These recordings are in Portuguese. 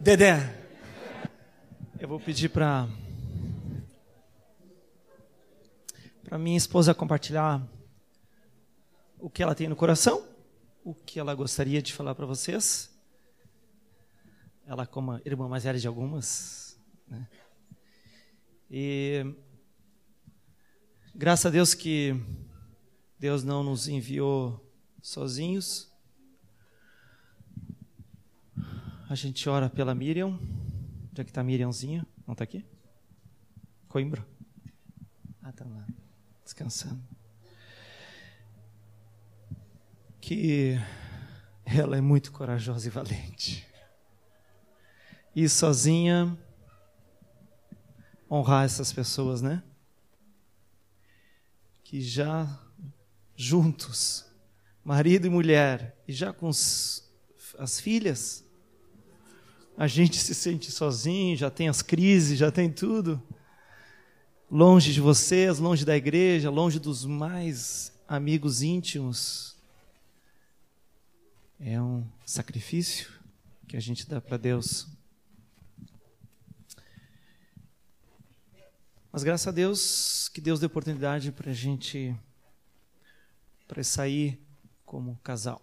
Dedé. Eu vou pedir para para minha esposa compartilhar o que ela tem no coração, o que ela gostaria de falar para vocês. Ela como irmã mais velha de algumas, né? E graças a Deus que Deus não nos enviou sozinhos. A gente ora pela Miriam. Onde é que está a Miriamzinha? Não está aqui? Coimbra? Ah, está lá, descansando. Que ela é muito corajosa e valente. E sozinha honrar essas pessoas, né? Que já juntos, marido e mulher, e já com os, as filhas, a gente se sente sozinho, já tem as crises, já tem tudo. Longe de vocês, longe da igreja, longe dos mais amigos íntimos. É um sacrifício que a gente dá para Deus. Mas graças a Deus que Deus deu oportunidade para a gente para sair como casal.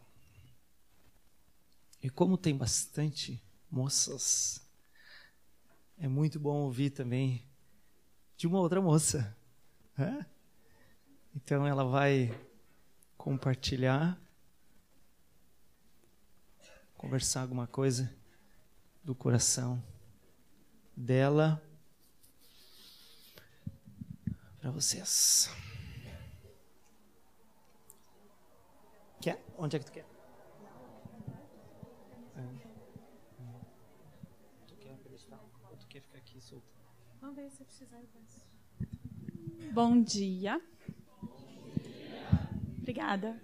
E como tem bastante moças, é muito bom ouvir também de uma outra moça. Né? Então ela vai compartilhar, conversar alguma coisa do coração dela para vocês. Quer? Onde é que tu quer? É. Tu quer pedestal ou tu quer ficar aqui solto? Vamos ver se precisar Bom dia. Obrigada.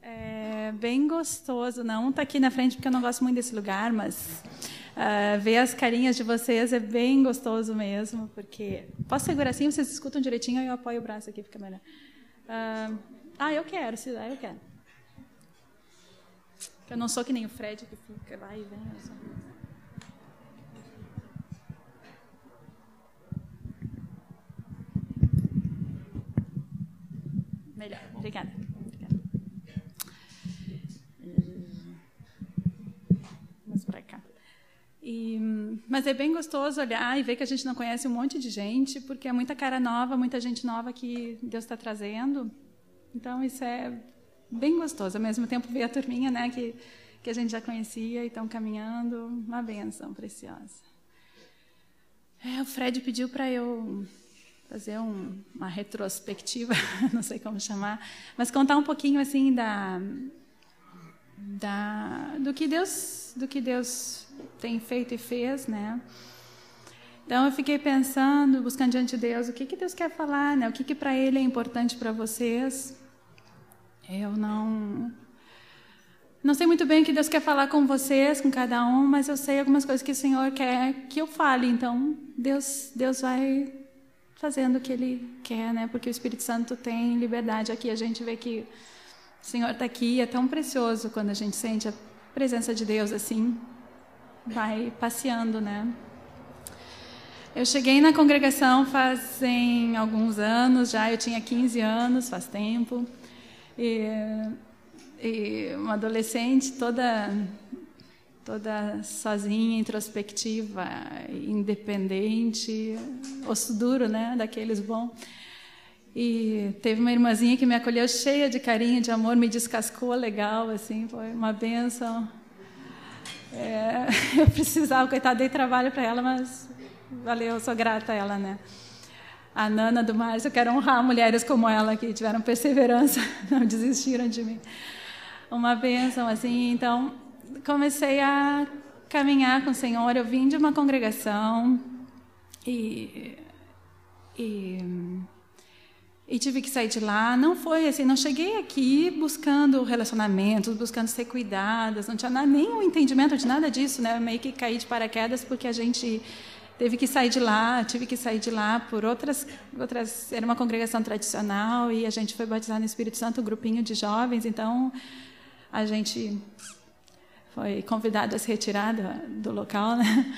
É bem gostoso, não tá aqui na frente porque eu não gosto muito desse lugar, mas Uh, ver as carinhas de vocês é bem gostoso mesmo, porque posso segurar assim, vocês escutam direitinho, eu apoio o braço aqui, fica melhor. Uh, ah, eu quero, se dá, eu quero. Eu não sou que nem o Fred que fica lá e vem. Melhor, obrigada. E, mas é bem gostoso olhar e ver que a gente não conhece um monte de gente, porque é muita cara nova, muita gente nova que Deus está trazendo. Então isso é bem gostoso. Ao mesmo tempo ver a turminha, né, que que a gente já conhecia e estão caminhando, uma benção preciosa. É, o Fred pediu para eu fazer um, uma retrospectiva, não sei como chamar, mas contar um pouquinho assim da, da do que Deus do que Deus tem feito e fez, né? Então eu fiquei pensando, buscando diante de Deus, o que que Deus quer falar, né? O que que para Ele é importante para vocês? Eu não não sei muito bem o que Deus quer falar com vocês, com cada um, mas eu sei algumas coisas que o Senhor quer que eu fale. Então Deus Deus vai fazendo o que Ele quer, né? Porque o Espírito Santo tem liberdade aqui. A gente vê que o Senhor está aqui. É tão precioso quando a gente sente a presença de Deus assim vai passeando, né? Eu cheguei na congregação fazem alguns anos já, eu tinha 15 anos, faz tempo. E, e uma adolescente toda toda sozinha, introspectiva, independente, osso duro, né, daqueles bom. E teve uma irmãzinha que me acolheu cheia de carinho, de amor, me descascou legal, assim, foi uma benção. É, eu precisava, coitada, dei trabalho para ela, mas valeu, sou grata a ela, né? A Nana do Márcio, eu quero honrar mulheres como ela que tiveram perseverança, não desistiram de mim. Uma bênção, assim. Então, comecei a caminhar com o Senhor. Eu vim de uma congregação e, e e tive que sair de lá. Não foi assim, não cheguei aqui buscando relacionamentos, buscando ser cuidadas, não tinha nada, nenhum entendimento de nada disso, né? Eu meio que caí de paraquedas porque a gente teve que sair de lá, tive que sair de lá por outras outras, era uma congregação tradicional e a gente foi batizado no Espírito Santo, um grupinho de jovens, então a gente foi convidado a se retirar do, do local, né?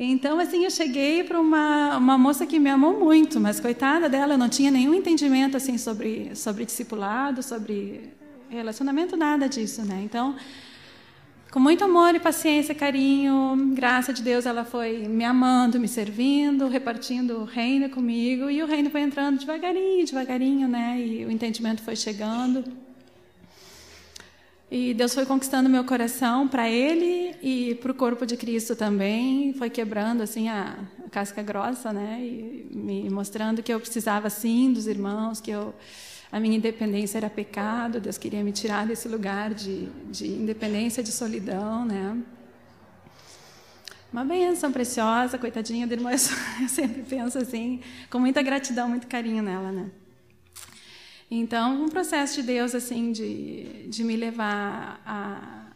Então, assim, eu cheguei para uma, uma moça que me amou muito, mas coitada dela, eu não tinha nenhum entendimento, assim, sobre, sobre discipulado, sobre relacionamento, nada disso, né? Então, com muito amor e paciência, carinho, graça de Deus, ela foi me amando, me servindo, repartindo o reino comigo, e o reino foi entrando devagarinho, devagarinho, né? E o entendimento foi chegando. E Deus foi conquistando meu coração para Ele e para o corpo de Cristo também. Foi quebrando assim a, casca grossa, né? E me mostrando que eu precisava sim dos irmãos, que eu a minha independência era pecado. Deus queria me tirar desse lugar de, de independência, de solidão, né? Uma benção preciosa, coitadinha da irmã. Eu sempre penso assim, com muita gratidão, muito carinho nela, né? Então, um processo de Deus assim de, de me levar a,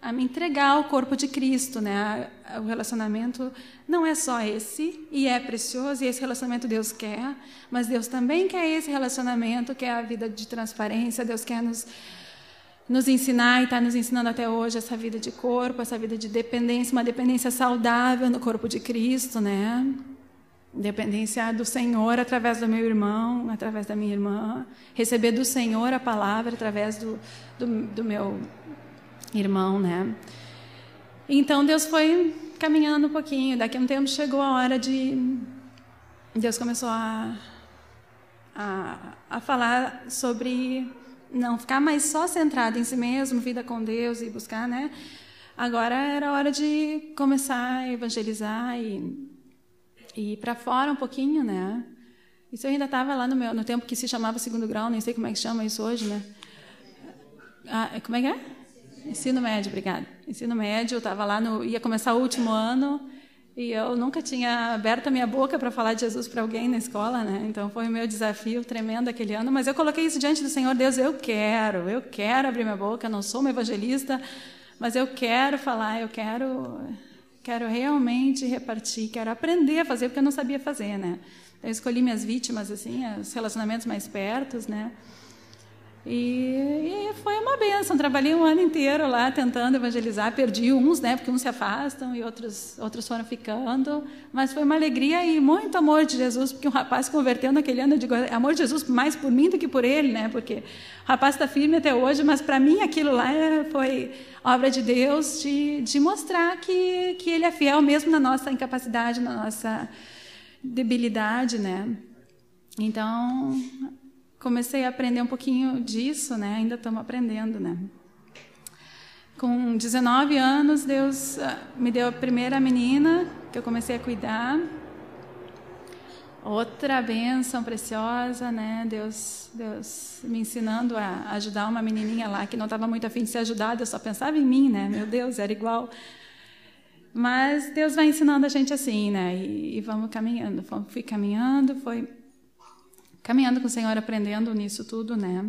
a me entregar ao corpo de Cristo, né? O relacionamento não é só esse e é precioso e esse relacionamento Deus quer, mas Deus também quer esse relacionamento, que é a vida de transparência. Deus quer nos nos ensinar e está nos ensinando até hoje essa vida de corpo, essa vida de dependência, uma dependência saudável no corpo de Cristo, né? Dependência do Senhor através do meu irmão, através da minha irmã. Receber do Senhor a palavra através do, do, do meu irmão, né? Então Deus foi caminhando um pouquinho. Daqui a um tempo chegou a hora de. Deus começou a, a, a falar sobre não ficar mais só centrado em si mesmo, vida com Deus e buscar, né? Agora era hora de começar a evangelizar e e para fora um pouquinho, né? Isso eu ainda estava lá no meu no tempo que se chamava segundo grau, nem sei como é que chama isso hoje, né? Ah, como é que é? Ensino médio, obrigada. Ensino médio, eu estava lá no ia começar o último ano e eu nunca tinha aberto a minha boca para falar de Jesus para alguém na escola, né? Então foi o meu desafio tremendo aquele ano, mas eu coloquei isso diante do Senhor, Deus, eu quero, eu quero abrir minha boca, não sou uma evangelista, mas eu quero falar, eu quero Quero realmente repartir, quero aprender a fazer, porque eu não sabia fazer, né? Eu escolhi minhas vítimas, assim, os relacionamentos mais pertos, né? E, e, foi uma benção. Trabalhei um ano inteiro lá tentando evangelizar. Perdi uns, né? Porque uns se afastam e outros, outros foram ficando. Mas foi uma alegria e muito amor de Jesus, porque um rapaz se converteu naquele ano. Eu digo, é amor de Jesus mais por mim do que por ele, né? Porque o rapaz está firme até hoje, mas para mim aquilo lá foi obra de Deus de, de mostrar que, que ele é fiel mesmo na nossa incapacidade, na nossa debilidade, né? Então, comecei a aprender um pouquinho disso, né? Ainda estamos aprendendo, né? Com 19 anos, Deus ah, me deu a primeira menina que eu comecei a cuidar. Outra bênção preciosa, né? Deus, Deus me ensinando a ajudar uma menininha lá que não estava muito afim de ser ajudada, eu só pensava em mim, né? Meu Deus, era igual. Mas Deus vai ensinando a gente assim, né? E, e vamos caminhando. Fui caminhando, foi caminhando com o Senhor, aprendendo nisso tudo, né?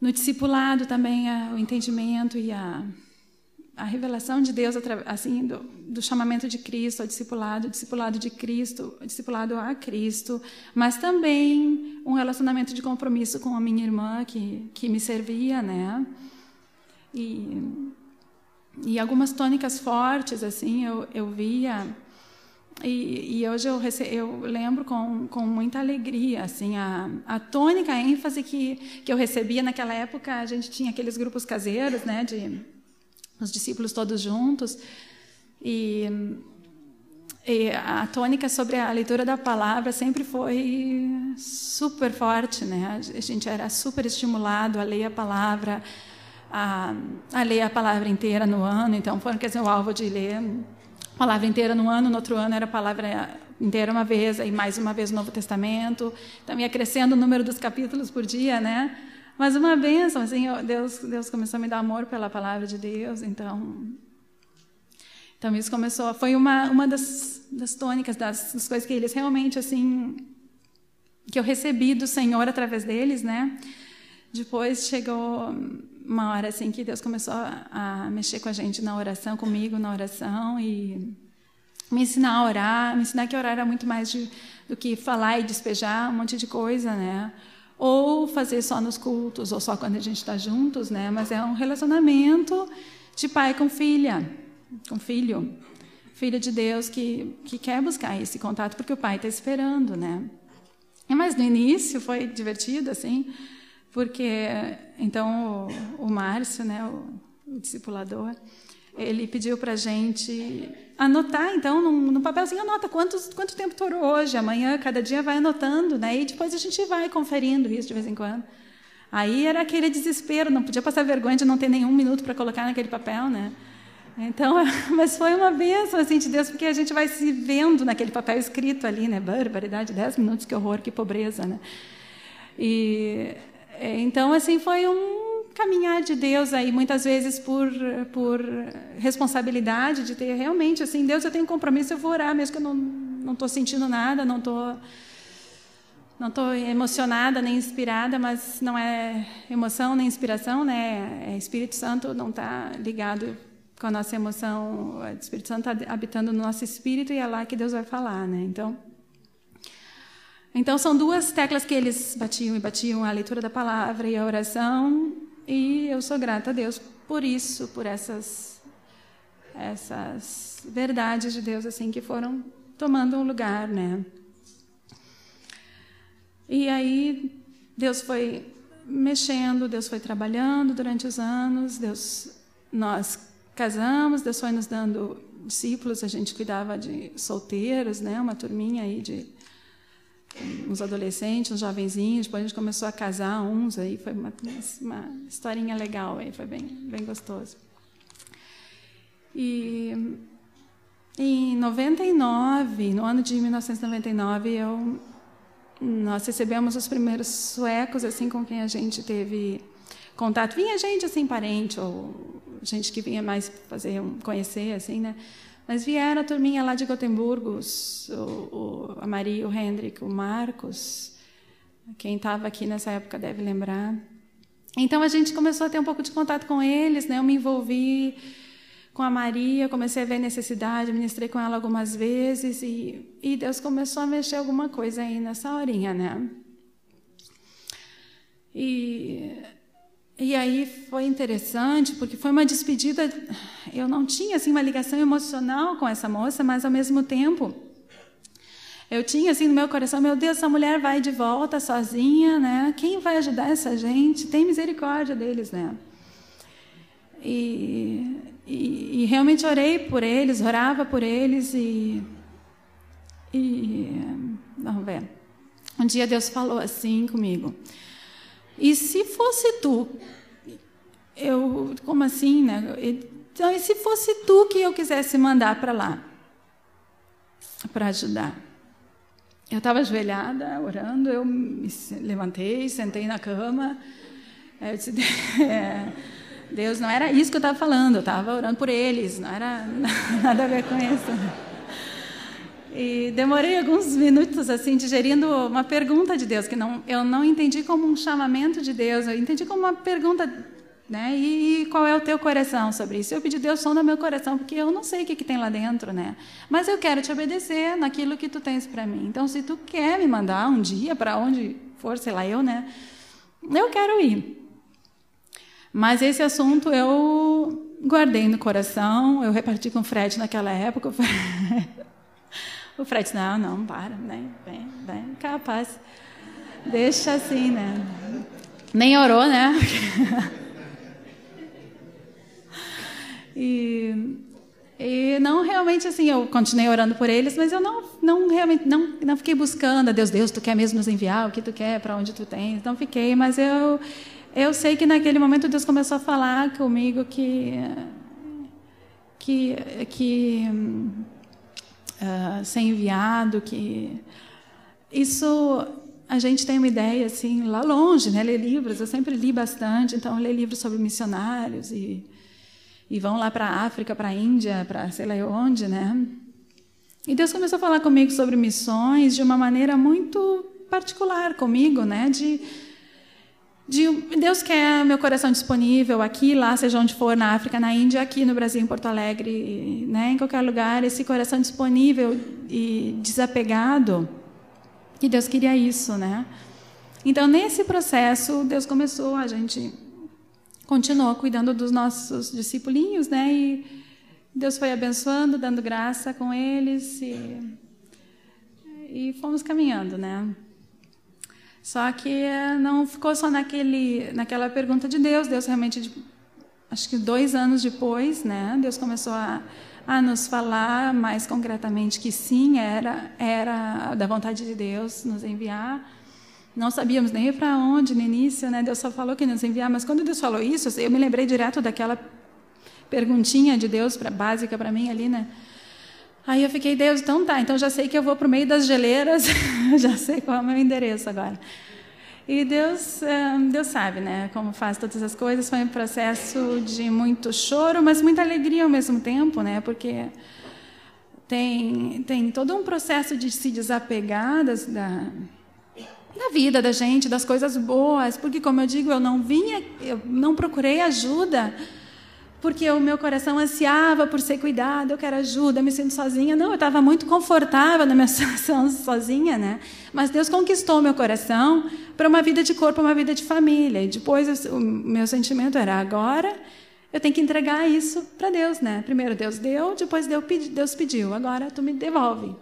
No discipulado também o entendimento e a, a revelação de Deus assim do, do, chamamento de Cristo, o discipulado, discipulado de Cristo, discipulado a Cristo, mas também um relacionamento de compromisso com a minha irmã que que me servia, né? E, e algumas tônicas fortes assim eu, eu via e, e, hoje eu, rece... eu lembro com, com muita alegria assim a, a tônica a ênfase que, que eu recebia naquela época a gente tinha aqueles grupos caseiros né de os discípulos todos juntos. E, e a tônica sobre a leitura da palavra sempre foi super forte né? A gente era super estimulado a ler a palavra a, a ler a palavra inteira no ano então foi quer dizer, o alvo de ler palavra inteira no ano, no outro ano era a palavra inteira uma vez, aí mais uma vez o Novo Testamento. Então ia crescendo o número dos capítulos por dia, né? Mas uma benção, assim, Deus, Deus começou a me dar amor pela palavra de Deus, então então isso começou, foi uma uma das, das tônicas das, das coisas que eles realmente assim que eu recebi do Senhor através deles, né? Depois chegou uma hora assim que Deus começou a, mexer com a gente na oração, comigo na oração e me ensinar a orar, me ensinar que orar era muito mais de, do que falar e despejar um monte de coisa, né? ou fazer só nos cultos, ou só quando a gente está juntos, né? Mas é um relacionamento de pai com filha, com filho, filho de Deus que, que quer buscar esse contato porque o pai está esperando, né? Mas no início foi divertido, assim, porque então o, o Márcio, né, o, o discipulador, ele pediu para a gente anotar, então, num, num papelzinho, anota quantos, quanto tempo tu orou hoje, amanhã, cada dia vai anotando, né? E depois a gente vai conferindo isso de vez em quando. Aí era aquele desespero, não podia passar vergonha de não ter nenhum minuto para colocar naquele papel, né? Então, mas foi uma bênção assim, de Deus, porque a gente vai se vendo naquele papel escrito ali, né? Barbaridade, dez minutos, que horror, que pobreza, né? E, então, assim, foi um caminhar de Deus aí muitas vezes por por responsabilidade de ter realmente assim Deus eu tenho um compromisso eu vou orar mesmo que eu não não estou sentindo nada não estou não estou emocionada nem inspirada mas não é emoção nem inspiração né? É Espírito Santo não está ligado com a nossa emoção o Espírito Santo está habitando no nosso espírito e é lá que Deus vai falar né? Então então são duas teclas que eles batiam e batiam a leitura da palavra e a oração e eu sou grata a Deus por isso, por essas essas verdades de Deus assim que foram tomando um lugar, né? E aí Deus foi mexendo, Deus foi trabalhando durante os anos, Deus nós casamos, Deus foi nos dando discípulos, a gente cuidava de solteiros, né, uma turminha aí de uns adolescentes, uns jovenzinhos, depois a gente começou a casar uns aí, foi uma, uma historinha legal aí, foi bem, bem gostoso. E em 99, no ano de 1999, eu nós recebemos os primeiros suecos assim com quem a gente teve contato. Vinha gente assim parente ou gente que vinha mais fazer conhecer assim, né? Mas vieram a turminha lá de Gotemburgo, o, o, a Maria, o Hendrik, o Marcos. Quem estava aqui nessa época deve lembrar. Então a gente começou a ter um pouco de contato com eles, né? Eu me envolvi com a Maria, comecei a ver necessidade, ministrei com ela algumas vezes e, e Deus começou a mexer alguma coisa aí nessa horinha, né? E e aí foi interessante, porque foi uma despedida. Eu não tinha assim uma ligação emocional com essa moça, mas ao mesmo tempo eu tinha assim no meu coração, meu Deus, essa mulher vai de volta sozinha, né? Quem vai ajudar essa gente? Tem misericórdia deles, né? E, e, e realmente orei por eles, orava por eles e, e vamos ver. Um dia Deus falou assim comigo. E se fosse tu, eu, como assim, né? Então, e se fosse tu que eu quisesse mandar para lá, para ajudar? Eu estava ajoelhada, orando, eu me levantei, sentei na cama. Eu disse, é, Deus, não era isso que eu estava falando, eu estava orando por eles, não era nada a ver com isso. E demorei alguns minutos assim digerindo uma pergunta de Deus que não eu não entendi como um chamamento de Deus, eu entendi como uma pergunta, né? E, e qual é o teu coração sobre isso? Eu pedi Deus sonda meu coração porque eu não sei o que, que tem lá dentro, né? Mas eu quero te obedecer naquilo que tu tens para mim. Então, se tu quer me mandar um dia para onde for, sei lá eu, né? Eu quero ir. Mas esse assunto eu guardei no coração, eu reparti com o Fred naquela época. O Fred disse, não, não, para, vem, vem, vem, capaz. Deixa assim, né? Nem orou, né? e, e não realmente assim, eu continuei orando por eles, mas eu não, não realmente não, não fiquei buscando, a Deus, Deus, tu quer mesmo nos enviar o que tu quer, para onde tu tens? Não fiquei, mas eu eu sei que naquele momento Deus começou a falar comigo que que que uh, ser enviado, que isso a gente tem uma ideia assim lá longe, né? Ler livros, eu sempre li bastante, então ler livros sobre missionários e e vão lá para a África, para a Índia, para sei lá onde, né? E Deus começou a falar comigo sobre missões de uma maneira muito particular comigo, né? De de Deus quer meu coração disponível aqui, lá, seja onde for, na África, na Índia, aqui no Brasil, em Porto Alegre, né, em qualquer lugar, esse coração disponível e desapegado. E Deus queria isso, né? Então, nesse processo, Deus começou, a gente continuou cuidando dos nossos discipulinhos, né? E Deus foi abençoando, dando graça com eles e, e fomos caminhando, né? Só que eh, não ficou só naquele, naquela pergunta de Deus. Deus realmente, acho que dois anos depois, né? Deus começou a, a nos falar mais concretamente que sim, era, era da vontade de Deus nos enviar. Não sabíamos nem para onde no início, né? Deus só falou que nos enviar, mas quando Deus falou isso, eu me lembrei direto daquela perguntinha de Deus básica para mim ali, né? Aí eu fiquei, Deus, então tá, então já sei que eu vou para o meio das geleiras, já sei qual é o meu endereço agora. E Deus, eh, Deus sabe, né, como faz todas as coisas. Foi um processo de muito choro, mas muita alegria ao mesmo tempo, né, porque tem tem todo um processo de se desapegar das, da da vida da gente, das coisas boas, porque como eu digo, eu não vinha, eu não procurei ajuda porque o meu coração ansiava por ser cuidado, eu quero ajuda, me sinto sozinha. Não, eu estava muito confortável na minha situação sozinha, né? Mas Deus conquistou meu coração para uma vida de corpo, uma vida de família. E depois o meu sentimento era agora eu tenho que entregar isso para Deus, né? Primeiro Deus deu, depois Deus pediu, agora tu me devolve.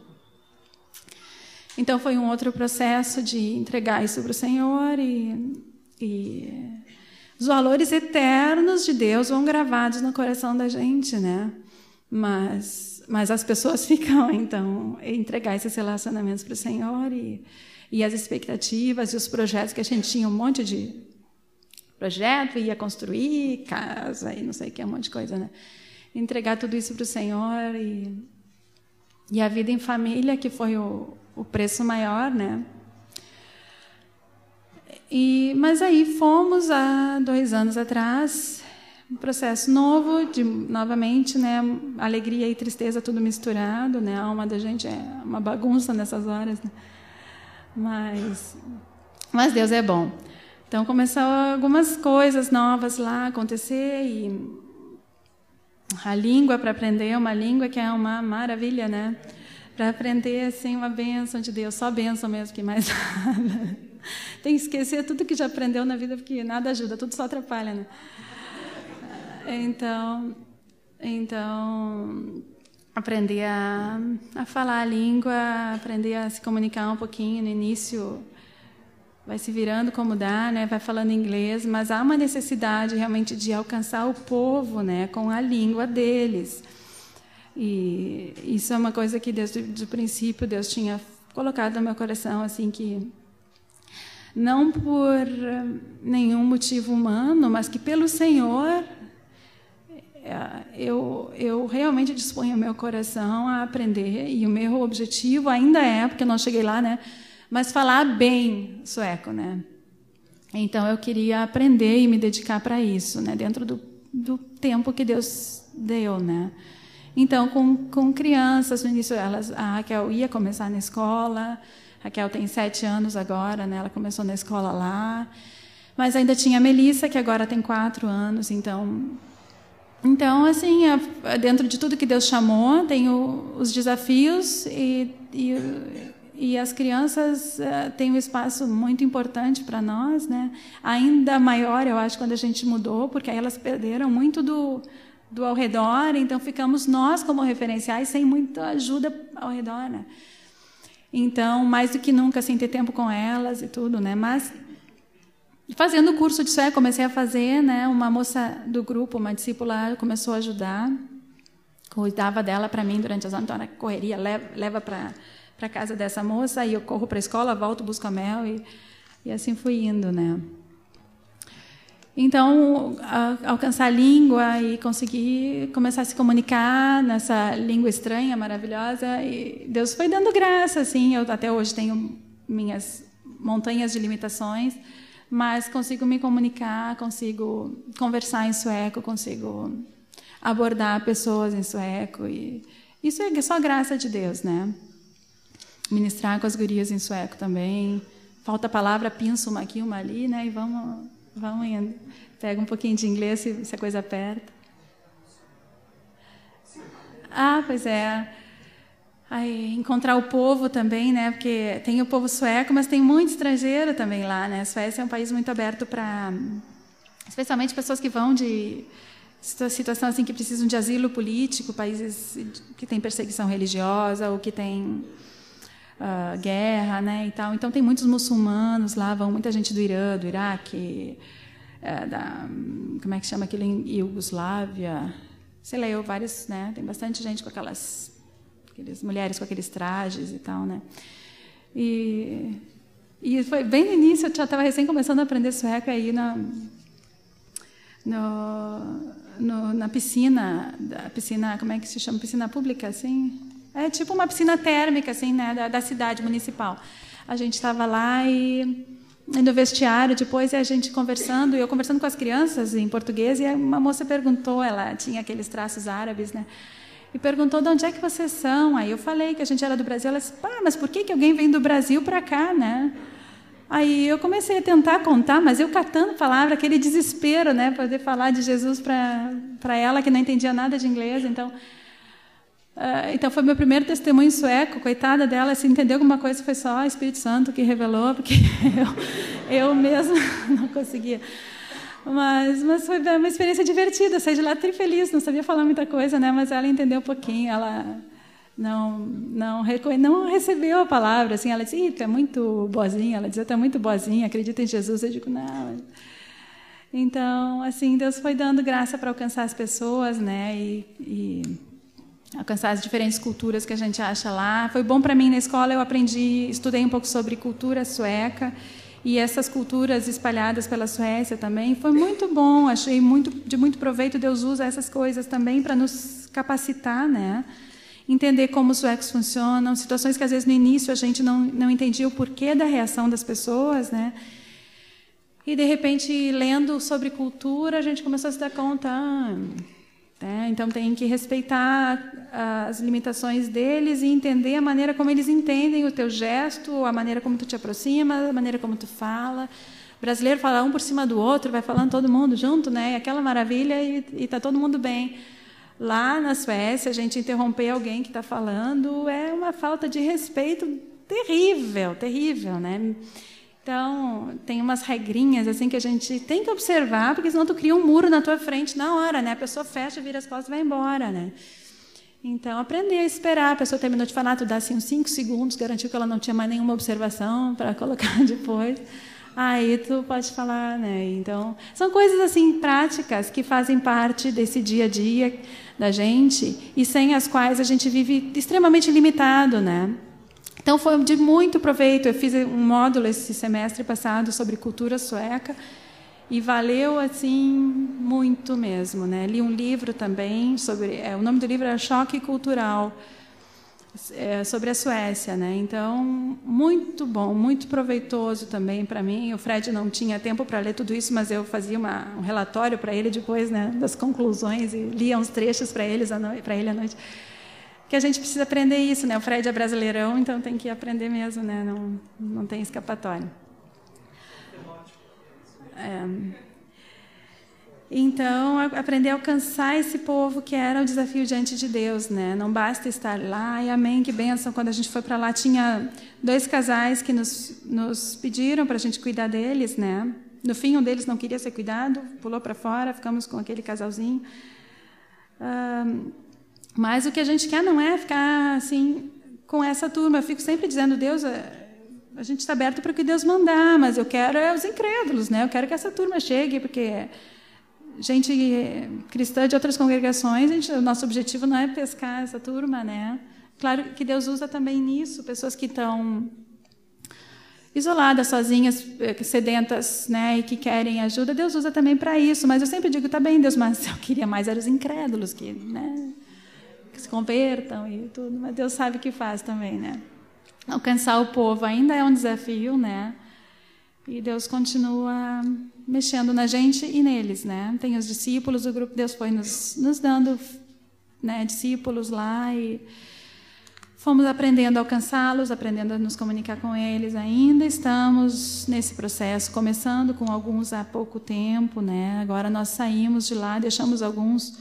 Então foi um outro processo de entregar isso para o Senhor e, e, os valores eternos de Deus vão gravados no coração da gente, né? Mas, mas as pessoas ficam então entregar esses relacionamentos para o Senhor e, e as expectativas e os projetos que a gente tinha um monte de projeto ia construir casa e não sei o que um monte de coisa, né? Entregar tudo isso para o Senhor e e a vida em família que foi o, o preço maior, né? E, mas aí fomos há dois anos atrás, um processo novo, de novamente, né, alegria e tristeza tudo misturado, né, a alma da gente é uma bagunça nessas horas, né? mas, mas Deus é bom. Então começou algumas coisas novas lá acontecer e a língua para aprender, uma língua que é uma maravilha, né? Para aprender assim uma bênção de Deus, só bênção mesmo que mais nada. Tem que esquecer tudo que já aprendeu na vida, porque nada ajuda, tudo só atrapalha, né? Então, então aprender a, a falar a língua, aprender a se comunicar um pouquinho. No início, vai se virando como dá, né? Vai falando inglês, mas há uma necessidade realmente de alcançar o povo, né? Com a língua deles. E isso é uma coisa que desde o princípio Deus tinha colocado no meu coração, assim que não por nenhum motivo humano, mas que pelo Senhor é, eu, eu realmente disponho o meu coração a aprender e o meu objetivo ainda é, porque eu não cheguei lá, né? Mas falar bem sueco, né? Então eu queria aprender e me dedicar para isso, né? Dentro do, do tempo que Deus deu, né? Então com, com crianças no início elas a Raquel ia começar na escola, Raquel tem sete anos agora, né? Ela começou na escola lá. Mas ainda tinha a Melissa, que agora tem quatro anos. Então, então assim, dentro de tudo que Deus chamou, tem o, os desafios e, e, e, as crianças uh, têm um espaço muito importante para nós, né? Ainda maior, eu acho, quando a gente mudou, porque aí elas perderam muito do do ao redor, então ficamos nós como referenciais sem muita ajuda ao redor, né? Então, mais do que nunca, assim, ter tempo com elas e tudo, né? Mas fazendo o curso de sueco, comecei a fazer, né? Uma moça do grupo, uma discípula, começou a ajudar, cuidava dela para mim durante as horas, então correria, leva, leva para para casa dessa moça, aí eu corro para a escola, volto, busco a mel e, e assim fui indo, né? Então, alcançar a língua e conseguir começar a se comunicar nessa língua estranha, maravilhosa, e Deus foi dando graça, assim. Eu até hoje tenho minhas montanhas de limitações, mas consigo me comunicar, consigo conversar em sueco, consigo abordar pessoas em sueco e isso é só graça de Deus, né? Ministrar com as gurias em sueco também. Falta palavra, pinça uma aqui, uma ali, né? E vamos Vamos indo. Pega um pouquinho de inglês se, se a coisa aperta. Ah, pois é. Aí, encontrar o povo também, né? Porque tem o povo sueco, mas tem muito estrangeiro também lá, né? A Suécia é um país muito aberto para, especialmente pessoas que vão de situação assim que precisam de asilo político, países que têm perseguição religiosa ou que têm uh, guerra, né, e tal. Então tem muitos muçulmanos lá, vão muita gente do Irã, do Iraque, é, da como é que chama aquilo em Iugoslávia, sei lá, eu vários, né, tem bastante gente com aquelas, aquelas mulheres com aqueles trajes e tal, né. E e foi bem no início, eu já estava recém começando a aprender sueco aí na no, no, na piscina, da piscina, como é que se chama? Piscina pública, assim? É tipo uma piscina térmica, assim, né, da, da cidade municipal. A gente estava lá e no vestiário depois a gente conversando, eu conversando com as crianças em português e uma moça perguntou, ela tinha aqueles traços árabes, né? E perguntou de onde é que vocês são. Aí eu falei que a gente era do Brasil. Ela disse, pá, mas por que, que alguém vem do Brasil para cá, né? Aí eu comecei a tentar contar, mas eu catando palavra, aquele desespero, né, poder falar de Jesus para ela que não entendia nada de inglês. Então, uh, então foi meu primeiro testemunho sueco. Coitada dela, se entendeu alguma coisa foi só o Espírito Santo que revelou, porque eu, eu mesma não conseguia. Mas, mas foi uma experiência divertida. saí de lá tri feliz, não sabia falar muita coisa, né? Mas ela entendeu um pouquinho. Ela não não não recebeu a palavra assim ela disse tu é muito boazinha ela dizia tu é muito boazinha acredita em Jesus eu digo não então assim Deus foi dando graça para alcançar as pessoas né e, e, alcançar as diferentes culturas que a gente acha lá. Foi bom para mim na escola eu aprendi estudei um pouco sobre cultura sueca e essas culturas espalhadas pela Suécia também. Foi muito bom achei muito de muito proveito. Deus usa essas coisas também para nos capacitar né? Entender como os suecos funcionam, situações que às vezes no início a gente não, não entendia o porquê da reação das pessoas, né? E de repente, lendo sobre cultura, a gente começou a se dar conta, ah, né? então tem que respeitar as limitações deles e entender a maneira como eles entendem o teu gesto, a maneira como tu te aproxima, a maneira como tu fala. O brasileiro fala um por cima do outro, vai falando todo mundo junto, né? Aquela maravilha e está todo mundo bem. Lá na Suécia, a gente interromper alguém que está falando é uma falta de respeito terrível, terrível, né? Então, tem umas regrinhas assim que a gente tem que observar, porque senão tu cria um muro na tua frente na hora, né? A pessoa fecha, vira as costas e vai embora, né? Então, aprender a esperar. A pessoa terminou de falar, tu dá assim uns cinco segundos, garantiu que ela não tinha mais nenhuma observação para colocar depois aí tu pode falar, né? Então, são coisas assim práticas que fazem parte desse dia a dia da gente e sem as quais a gente vive extremamente limitado, né? Então foi de muito proveito. Eu fiz um módulo esse semestre passado sobre cultura sueca e valeu assim muito mesmo, né? Li um livro também sobre, é, o nome do livro é Choque Cultural é, sobre a Suécia, né? Então, muito bom, muito proveitoso também para mim. O Fred não tinha tempo para ler tudo isso, mas eu fazia uma, um relatório para ele depois, né, das conclusões e lia uns trechos para eles para ele à noite. Que a gente precisa aprender isso, né? O Fred é brasileirão, então tem que aprender mesmo, né? Não, não tem escapatória. É. Então, aprender a alcançar esse povo que era o desafio diante de Deus, né? Não basta estar lá, e amém, que bênção. Quando a gente foi para lá, tinha dois casais que nos, nos pediram para a gente cuidar deles, né? No fim, um deles não queria ser cuidado, pulou para fora, ficamos com aquele casalzinho. Mas o que a gente quer não é ficar assim com essa turma. Eu fico sempre dizendo, Deus, a gente está aberto para o que Deus mandar, mas eu quero é os incrédulos, né? Eu quero que essa turma chegue, porque gente cristã de outras congregações, gente, o nosso objetivo não é pescar essa turma, né? Claro que Deus usa também nisso, pessoas que estão isoladas, sozinhas, eh, sedentas, né, e que querem ajuda, Deus usa também para isso. Mas eu sempre digo, tá bem, Deus, mas eu queria mais eram os incrédulos que, né, que se convertam e tudo. Mas Deus sabe o que faz também, né? Alcançar o povo ainda é um desafio, né? E Deus continua mexendo na gente e neles, né? Tem os discípulos, o grupo Deus foi nos, nos dando né, discípulos lá e fomos aprendendo a alcançá-los, aprendendo a nos comunicar com eles. Ainda estamos nesse processo, começando com alguns há pouco tempo, né? Agora nós saímos de lá, deixamos alguns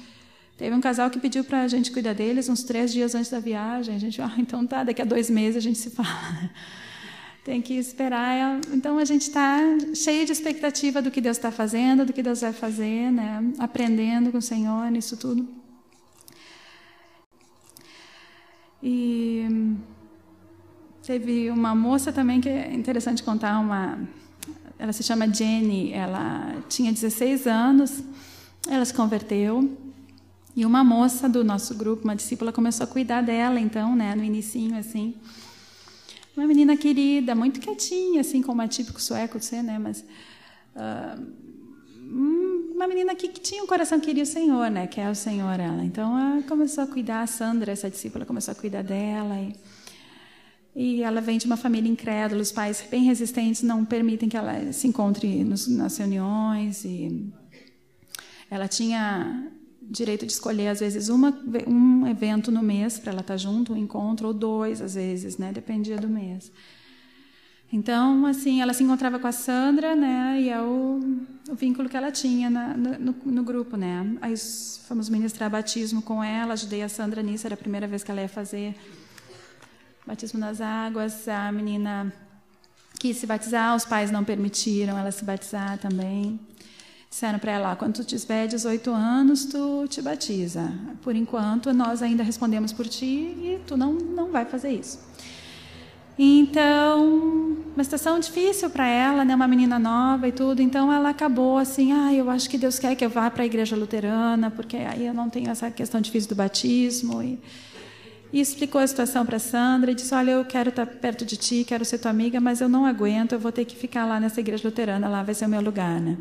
Teve um casal que pediu para a gente cuidar deles uns três dias antes da viagem. A gente, ah, então tá, daqui a dois meses a gente se fala. Tem que esperar. Então a gente está cheio de expectativa do que Deus está fazendo, do que Deus vai fazer, né? aprendendo com o Senhor nisso tudo. E teve uma moça também que é interessante contar uma. Ela se chama Jenny. Ela tinha 16 anos. Ela se converteu e uma moça do nosso grupo, uma discípula, começou a cuidar dela, então, né, no inicinho, assim. Uma menina querida, muito quietinha, assim, como é típico sueco de ser, né, mas... Uh, uma menina que, que, tinha um coração que queria o Senhor, né, que é o Senhor, ela. Então, ela começou a cuidar, a Sandra, essa discípula, começou a cuidar dela e... E ela vem de uma família incrédula, os pais bem resistentes não permitem que ela se encontre nos, nas reuniões. E ela tinha direito de escolher, às vezes, uma, um evento no mês para ela estar tá junto, um encontro, ou dois, às vezes, né? Dependia do mês. Então, assim, ela se encontrava com a Sandra, né? E é o, o vínculo que ela tinha na, no, no, grupo, né? Aí fomos ministrar batismo com ela, ajudei a Sandra nisso, era a primeira vez que ela ia fazer batismo nas águas. A menina quis se batizar, os pais não permitiram ela se batizar também. Disseram para ela: quando tu tiver 18 anos, tu te batiza. Por enquanto, nós ainda respondemos por ti e tu não, não vai fazer isso. Então, uma situação difícil para ela, né? Uma menina nova e tudo. Então, ela acabou assim: ah, eu acho que Deus quer que eu vá para a igreja luterana, porque aí eu não tenho essa questão difícil do batismo. E, e explicou a situação para Sandra e disse: Olha, eu quero estar perto de ti, quero ser tua amiga, mas eu não aguento, eu vou ter que ficar lá nessa igreja luterana, lá vai ser o meu lugar, né?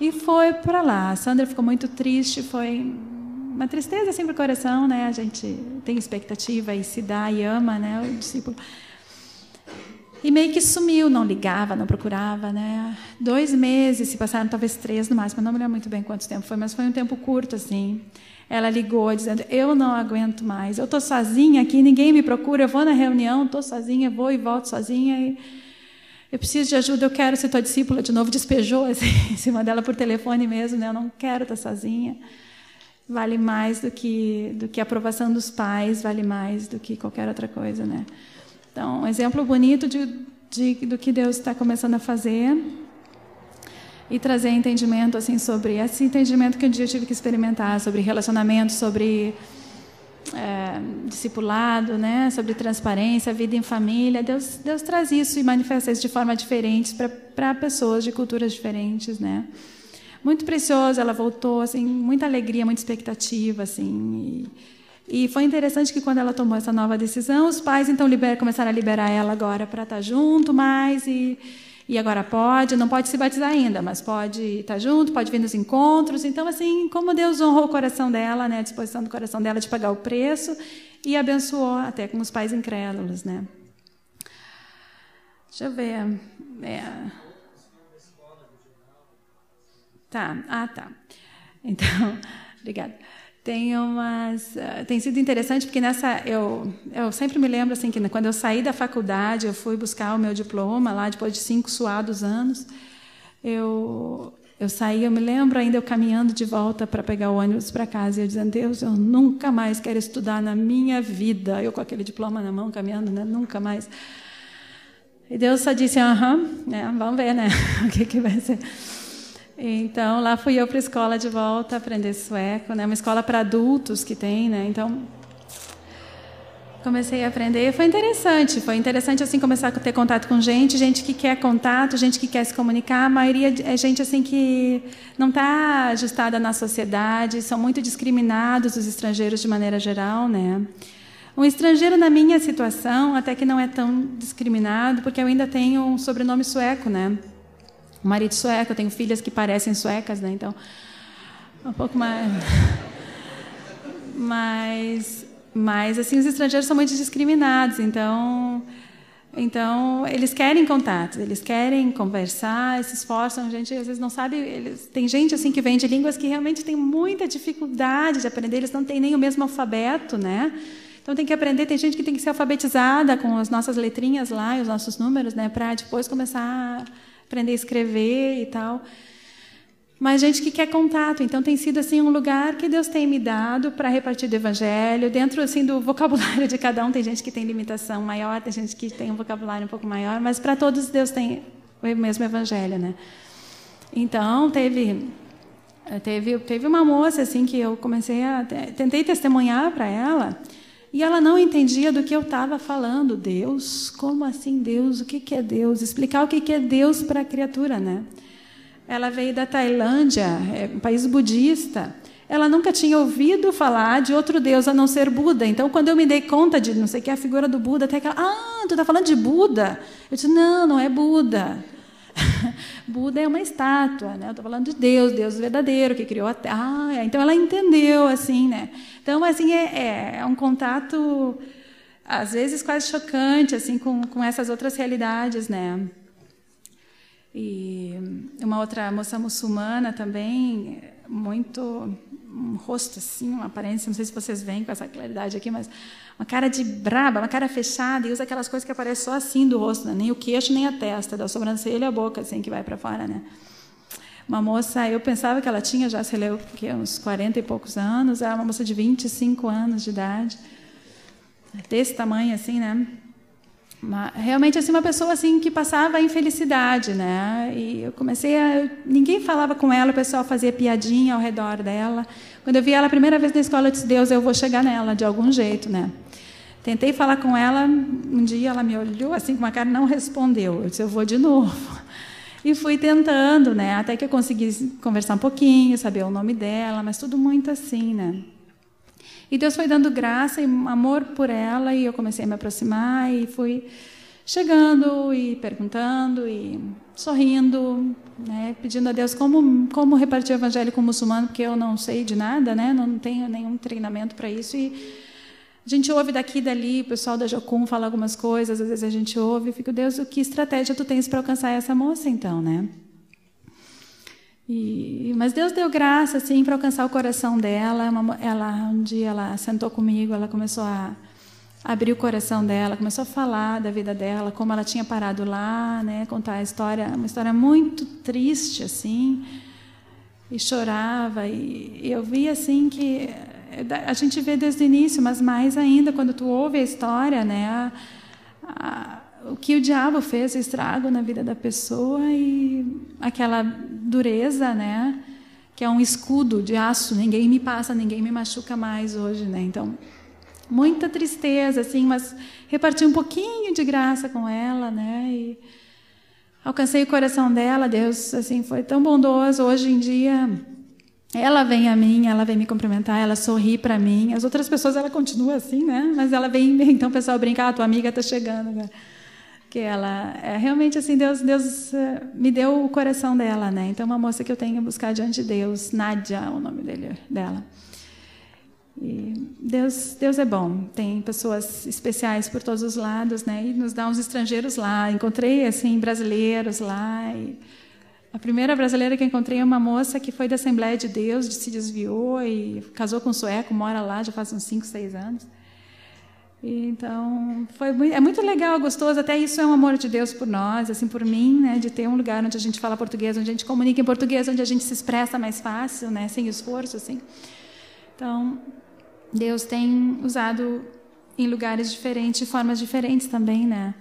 E foi para lá. A Sandra ficou muito triste, foi uma tristeza assim para o coração, né? A gente tem expectativa e se dá e ama, né? O discípulo. E meio que sumiu, não ligava, não procurava, né? Dois meses se passaram, talvez três no máximo, não me lembro muito bem quanto tempo foi, mas foi um tempo curto assim. Ela ligou dizendo: Eu não aguento mais, eu estou sozinha aqui, ninguém me procura, eu vou na reunião, estou sozinha, vou e volto sozinha. E eu preciso de ajuda, eu quero ser tua discípula de novo. Despejou assim, em cima dela por telefone mesmo, né? Eu não quero estar sozinha. Vale mais do que, do que a aprovação dos pais, vale mais do que qualquer outra coisa, né? Então, um exemplo bonito de, de, do que Deus está começando a fazer e trazer entendimento assim sobre esse entendimento que um dia eu tive que experimentar sobre relacionamento, sobre é, discipulado, né, sobre transparência, vida em família. Deus, Deus traz isso e manifesta isso de forma diferente para pessoas de culturas diferentes, né? Muito precioso, ela voltou, assim, muita alegria, muita expectativa, assim. E, e foi interessante que quando ela tomou essa nova decisão, os pais então liber, começaram a liberar ela agora para estar tá junto mais e e agora pode, não pode se batizar ainda, mas pode estar junto, pode vir nos encontros. Então, assim, como Deus honrou o coração dela, né, a disposição do coração dela de pagar o preço e abençoou até com os pais incrédulos, né? Deixa eu ver. É... Tá, ah, tá. Então, obrigada. Tem umas, uh, tem sido interessante porque nessa eu eu sempre me lembro assim que quando eu saí da faculdade eu fui buscar o meu diploma lá depois de cinco suados anos eu eu saí eu me lembro ainda eu caminhando de volta para pegar o ônibus para casa e eu dizendo Deus eu nunca mais quero estudar na minha vida. Eu com aquele diploma na mão caminhando né nunca mais. E Deus só disse aham né, vamos ver né o que que vai ser então, lá fui eu para a escola de volta aprender sueco, né? Uma escola para adultos que tem, né? Então, comecei a aprender. Foi interessante, foi interessante assim começar a ter contato com gente, gente que quer contato, gente que quer se comunicar. A maioria é gente assim que não está ajustada na sociedade, são muito discriminados os estrangeiros de maneira geral, né? Um estrangeiro na minha situação até que não é tão discriminado, porque eu ainda tenho um sobrenome sueco, né? Marido sueco, eu tenho filhas que parecem suecas, né? Então, um pouco mais. Mas, mas assim, os estrangeiros são muito discriminados, então. Então, eles querem contato, eles querem conversar, se esforçam. A gente às vezes não sabe. Eles, tem gente assim que vem de línguas que realmente tem muita dificuldade de aprender, eles não têm nem o mesmo alfabeto, né? Então tem que aprender. Tem gente que tem que ser alfabetizada com as nossas letrinhas lá e os nossos números, né? Para depois começar aprender a escrever e tal. mas gente que quer contato. Então tem sido assim um lugar que Deus tem me dado para repartir do evangelho dentro assim do vocabulário de cada um. Tem gente que tem limitação maior, tem gente que tem um vocabulário um pouco maior, mas para todos Deus tem o mesmo evangelho, né? Então teve teve teve uma moça assim que eu comecei a tentei testemunhar para ela. E ela não entendia do que eu estava falando. Deus, como assim Deus? O que, que é Deus? Explicar o que, que é Deus para a criatura, né? Ela veio da Tailândia, é um país budista. Ela nunca tinha ouvido falar de outro Deus a não ser Buda. Então, quando eu me dei conta de não sei o que a figura do Buda, até que ela, ah, tu está falando de Buda? Eu disse, não, não é Buda. Buda é uma estátua, né? Eu estou falando de Deus, Deus verdadeiro que criou a Terra. Ah, então ela entendeu assim, né? Então assim é, é, é um contato às vezes quase chocante assim com, com essas outras realidades, né? E uma outra moça muçulmana também, muito um rosto assim, uma aparência, não sei se vocês veem com essa claridade aqui, mas uma cara de braba, uma cara fechada e usa aquelas coisas que aparecem só assim do rosto, né? nem o queixo nem a testa, da sobrancelha a boca assim que vai para fora, né? Uma moça, eu pensava que ela tinha já, sei lá, uns 40 e poucos anos, era uma moça de 25 anos de idade, desse tamanho assim, né? Uma, realmente assim uma pessoa assim que passava a infelicidade, né? E eu comecei a ninguém falava com ela, o pessoal fazia piadinha ao redor dela. Quando eu vi ela a primeira vez na escola, eu disse: "Deus, eu vou chegar nela de algum jeito, né?" Tentei falar com ela, um dia ela me olhou assim com uma cara não respondeu. Eu disse: "Eu vou de novo." E fui tentando, né? Até que eu consegui conversar um pouquinho, saber o nome dela, mas tudo muito assim, né? E Deus foi dando graça e amor por ela, e eu comecei a me aproximar e fui chegando e perguntando e sorrindo, né, pedindo a Deus como como repartir o evangelho com o muçulmano, porque eu não sei de nada, né, não tenho nenhum treinamento para isso e a gente ouve daqui e dali, o pessoal da Jocum fala algumas coisas, às vezes a gente ouve e fica, Deus, que estratégia tu tens para alcançar essa moça então, né? E, mas Deus deu graça assim para alcançar o coração dela. Uma, ela um dia ela sentou comigo, ela começou a abrir o coração dela, começou a falar da vida dela, como ela tinha parado lá, né, contar a história, uma história muito triste assim, e chorava e, e eu vi assim que a gente vê desde o início, mas mais ainda quando tu ouve a história, né, a, a, o que o diabo fez estrago na vida da pessoa e aquela dureza, né? Que é um escudo de aço, ninguém me passa, ninguém me machuca mais hoje, né? Então, muita tristeza, assim, mas reparti um pouquinho de graça com ela, né? E alcancei o coração dela, Deus, assim, foi tão bondoso. Hoje em dia, ela vem a mim, ela vem me cumprimentar, ela sorri para mim. As outras pessoas, ela continua assim, né? Mas ela vem, então o pessoal brinca, ah, tua amiga está chegando agora. Que ela é realmente assim Deus Deus eh, me deu o coração dela né? Então uma moça que eu tenho buscar diante de Deus Nádia é o nome dele dela. E Deus Deus é bom. Tem pessoas especiais por todos os lados né? E nos dá uns estrangeiros lá. Encontrei assim brasileiros lá e a primeira brasileira que encontrei é uma moça que foi da Assembleia de Deus se desviou e casou com um sueco mora lá já faz uns cinco seis anos então, foi muito, é muito legal, gostoso. Até isso é um amor de Deus por nós, assim, por mim, né, de ter um lugar onde a gente fala português, onde a gente comunica em português, onde a gente se expressa mais fácil, né, sem esforço, assim. Então, Deus tem usado em lugares diferentes, formas diferentes também, né?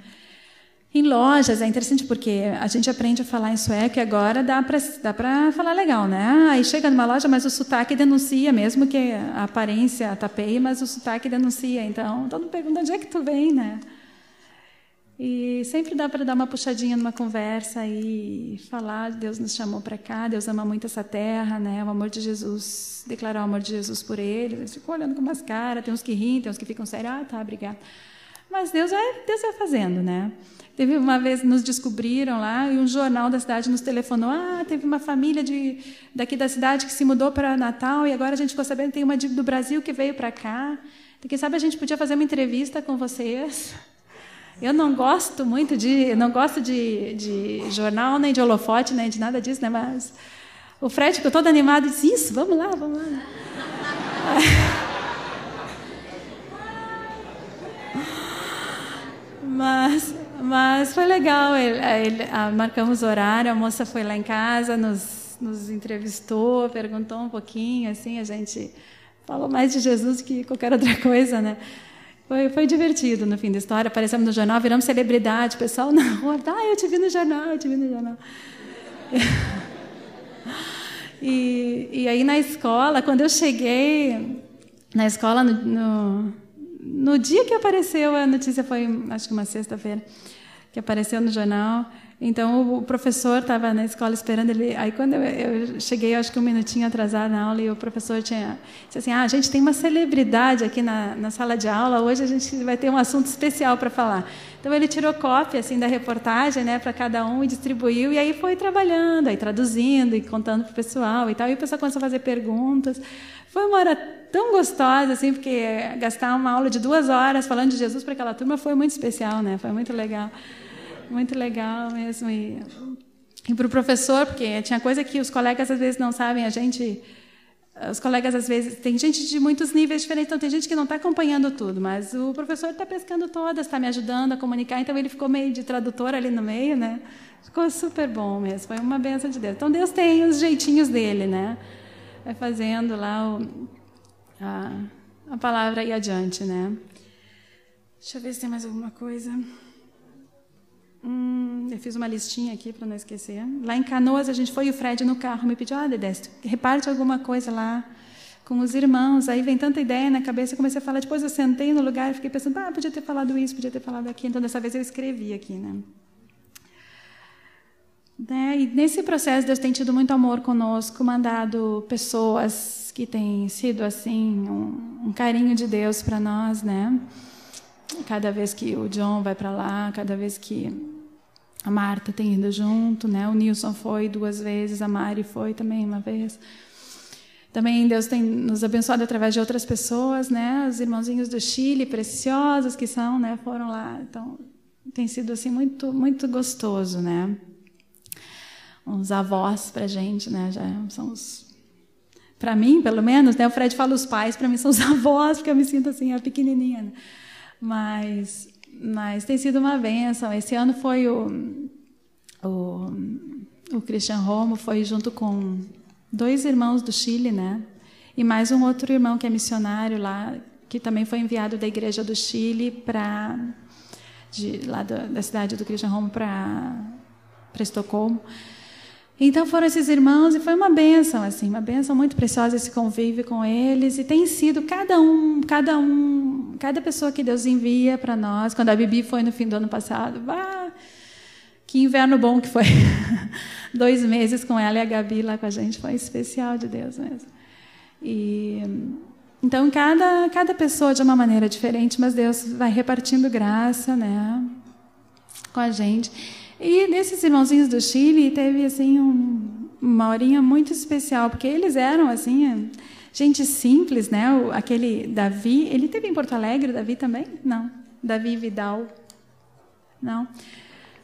Em lojas é interessante porque a gente aprende a falar em sueco e agora dá para dá falar legal, né? Aí chega numa loja, mas o sotaque denuncia, mesmo que a aparência tapeie, mas o sotaque denuncia. Então, todo mundo pergunta onde é que tu vem, né? E sempre dá para dar uma puxadinha numa conversa e falar, Deus nos chamou para cá, Deus ama muito essa terra, né? O amor de Jesus, declarar o amor de Jesus por eles. Eles ficam olhando com umas caras, tem uns que riem, tem uns que ficam sérios, ah, tá, obrigada. Mas Deus vai, Deus vai fazendo, né? Teve uma vez nos descobriram lá e um jornal da cidade nos telefonou. Ah, teve uma família de daqui da cidade que se mudou para Natal e agora a gente ficou sabendo que tem uma do Brasil que veio para cá. Então, quem sabe a gente podia fazer uma entrevista com vocês. Eu não gosto muito de, não gosto de, de jornal nem de holofote nem de nada disso, né? Mas o Fred ficou todo animado e disse: isso, vamos lá, vamos lá. Mas mas foi legal, ele, ele, marcamos horário, a moça foi lá em casa, nos nos entrevistou, perguntou um pouquinho, assim, a gente falou mais de Jesus que qualquer outra coisa, né? Foi, foi divertido no fim da história. Aparecemos no jornal, viramos celebridade. O pessoal na rua, ah, eu te vi no jornal, eu te vi no jornal. e, e aí na escola, quando eu cheguei na escola, no, no, no dia que apareceu a notícia, foi acho que uma sexta-feira, que apareceu no jornal, então o professor estava na escola esperando ele. Aí quando eu, eu, cheguei, acho que um minutinho atrasado na aula, e o professor tinha disse assim: "Ah, a gente tem uma celebridade aqui na, na sala de aula. Hoje a gente vai ter um assunto especial para falar." Então ele tirou cópia assim da reportagem, né, para cada um e distribuiu. E aí foi trabalhando, aí traduzindo e contando para o pessoal e tal. E o pessoal começou a fazer perguntas. Foi uma hora tão gostosa assim, porque gastar uma aula de duas horas falando de Jesus para aquela turma foi muito especial, né? Foi muito legal muito legal mesmo. E, e para o professor, porque tinha coisa que os colegas às vezes não sabem, a gente. Os colegas, às vezes, tem gente de muitos níveis diferentes, então tem gente que não está acompanhando tudo, mas o professor está pescando todas, está me ajudando a comunicar, então ele ficou meio de tradutor ali no meio, né? Ficou super bom mesmo, foi uma benção de Deus. Então Deus tem os jeitinhos dele, né? Vai fazendo lá o, a, a palavra aí adiante, né? Deixa eu ver se tem mais alguma coisa. Hum, eu fiz uma listinha aqui para não esquecer. Lá em Canoas, a gente foi e o Fred no carro me pediu: Ah, Dedesto, reparte alguma coisa lá com os irmãos. Aí vem tanta ideia na cabeça, eu comecei a falar. Depois eu sentei no lugar e fiquei pensando: Ah, podia ter falado isso, podia ter falado aquilo. Então, dessa vez eu escrevi aqui, né? né? E nesse processo, Deus tem tido muito amor conosco, mandado pessoas que têm sido assim um, um carinho de Deus para nós, né? Cada vez que o John vai para lá, cada vez que a Marta tem ido junto, né? O Nilson foi duas vezes, a Mari foi também uma vez. Também Deus tem nos abençoado através de outras pessoas, né? Os irmãozinhos do Chile, preciosos que são, né? Foram lá, então tem sido assim muito muito gostoso, né? Uns avós para gente, né? Já são os para mim, pelo menos, né? O Fred fala os pais, para mim são os avós, porque eu me sinto assim a pequenininha. Né? Mas, mas tem sido uma benção. Esse ano foi o, o, o Christian Romo, foi junto com dois irmãos do Chile, né? E mais um outro irmão que é missionário lá, que também foi enviado da igreja do Chile para lá da, da cidade do Christian Romo para Estocolmo. Então foram esses irmãos e foi uma benção, assim, uma benção muito preciosa esse convívio com eles e tem sido cada um, cada um, cada pessoa que Deus envia para nós. Quando a Bibi foi no fim do ano passado, bah, que inverno bom que foi. Dois meses com ela e a Gabi lá com a gente foi especial de Deus mesmo. E então cada cada pessoa de uma maneira diferente, mas Deus vai repartindo graça, né, com a gente. E nesses irmãozinhos do Chile teve assim um, uma horinha muito especial, porque eles eram assim gente simples, né? O, aquele Davi, ele teve em Porto Alegre, Davi também? Não. Davi Vidal. Não.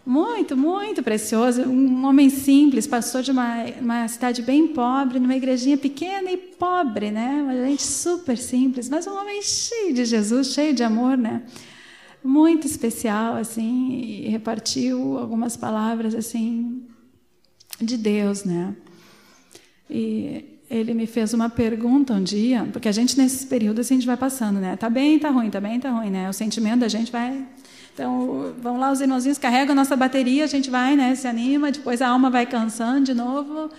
Muito, muito precioso. Um homem simples, passou de uma, uma cidade bem pobre, numa igrejinha pequena e pobre, né? Uma gente super simples, mas um homem cheio de Jesus, cheio de amor, né? Muito especial assim e repartiu algumas palavras assim de Deus, né? E ele me fez uma pergunta um dia, porque a gente nesses períodos assim, a gente vai passando, né? Tá bem, tá ruim, tá bem, tá ruim, né? O sentimento da gente vai então, vão lá os irmãozinhos, carregam a nossa bateria, a gente vai, né, se anima, depois a alma vai cansando de novo.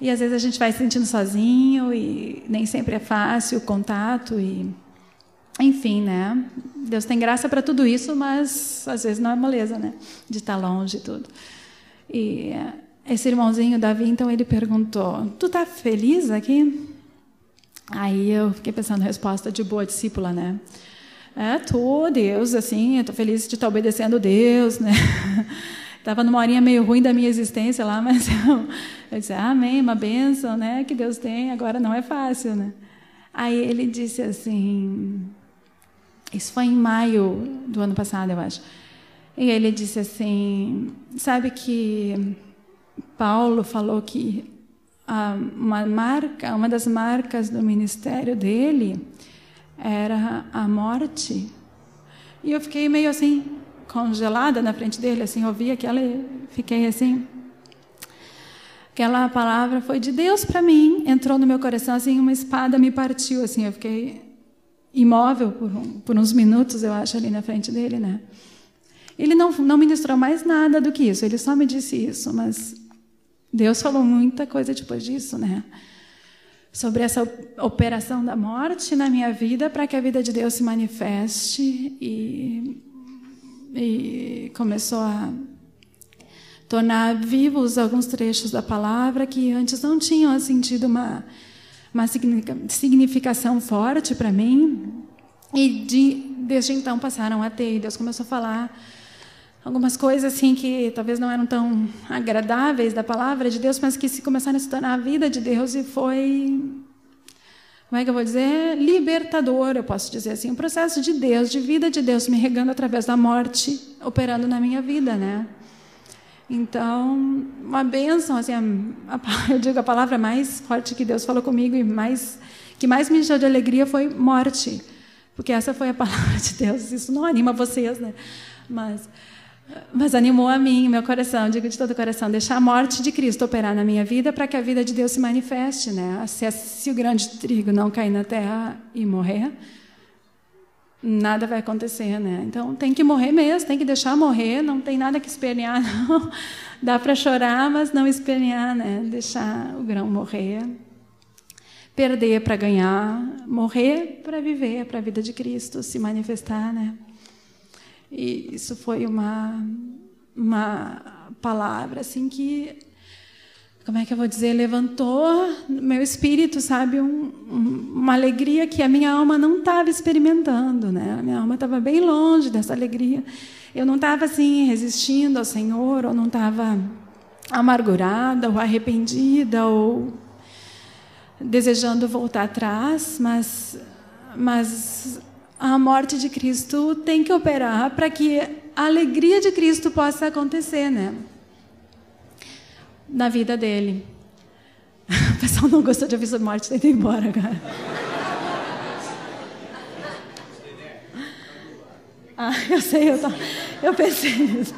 E às vezes a gente vai se sentindo sozinho e nem sempre é fácil o contato e enfim, né? Deus tem graça para tudo isso, mas às vezes não é moleza, né? De estar tá longe e tudo. E esse irmãozinho Davi, então ele perguntou: "Tu tá feliz aqui?" Aí eu fiquei pensando resposta de boa discípula, né? É, tô, Deus, assim, eu tô feliz de estar obedecendo Deus, né? Estava numa horinha meio ruim da minha existência lá, mas eu, eu disse, ah, amém, uma bênção, né, que Deus tem, agora não é fácil, né? Aí ele disse assim, isso foi em maio do ano passado, eu acho. E ele disse assim: sabe que Paulo falou que uma marca, uma das marcas do ministério dele era a morte. E eu fiquei meio assim congelada na frente dele, assim, ouvi aquela fiquei assim. aquela palavra foi de Deus para mim, entrou no meu coração assim, uma espada me partiu assim, eu fiquei imóvel por, um, por uns minutos, eu acho, ali na frente dele, né? Ele não, não ministrou mais nada do que isso, ele só me disse isso, mas Deus falou muita coisa depois disso, né? Sobre essa operação da morte na minha vida para que a vida de Deus se manifeste e, e começou a tornar vivos alguns trechos da palavra que antes não tinham sentido uma, uma significação forte para mim. E de, desde então passaram a ter. E Deus começou a falar algumas coisas assim que talvez não eram tão agradáveis da palavra de Deus, mas que se começaram a se tornar a vida de Deus e foi como é que eu vou dizer? Libertador, eu posso dizer assim, um processo de Deus, de vida de Deus me regando através da morte, operando na minha vida, né? Então, uma bênção, assim, a, a, eu digo a palavra mais forte que Deus falou comigo e mais que mais me encheu de alegria foi morte, porque essa foi a palavra de Deus. Isso não anima vocês, né? Mas, mas animou a mim, meu coração, digo de todo o coração, deixar a morte de Cristo operar na minha vida para que a vida de Deus se manifeste, né? Se, se o grande trigo não cair na terra e morrer, nada vai acontecer, né? Então tem que morrer mesmo, tem que deixar morrer, não tem nada que espernear, não. Dá para chorar, mas não espernear, né? Deixar o grão morrer. Perder para ganhar, morrer para viver, para a vida de Cristo se manifestar, né? E isso foi uma uma palavra assim que como é que eu vou dizer, levantou meu espírito, sabe, um, um, uma alegria que a minha alma não estava experimentando, né? A minha alma estava bem longe dessa alegria. Eu não estava assim resistindo ao Senhor, ou não estava amargurada, ou arrependida, ou desejando voltar atrás, mas, mas a morte de Cristo tem que operar para que a alegria de Cristo possa acontecer, né? Na vida dele. O pessoal não gostou de ouvir sobre morte, que ir embora, cara. Ah, eu sei, eu, tô, eu pensei nisso.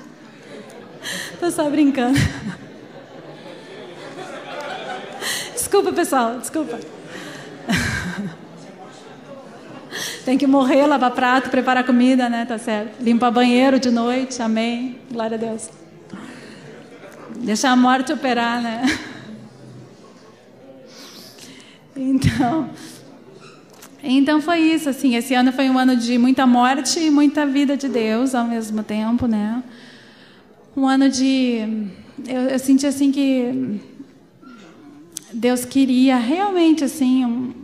Estou só brincando. Desculpa, pessoal, desculpa. Tem que morrer, lavar prato, preparar comida, né? Tá certo. Limpar banheiro de noite, amém. Glória a Deus. Deixar a morte operar, né? Então, então foi isso, assim. Esse ano foi um ano de muita morte e muita vida de Deus ao mesmo tempo, né? Um ano de, eu, eu senti assim que Deus queria realmente assim um,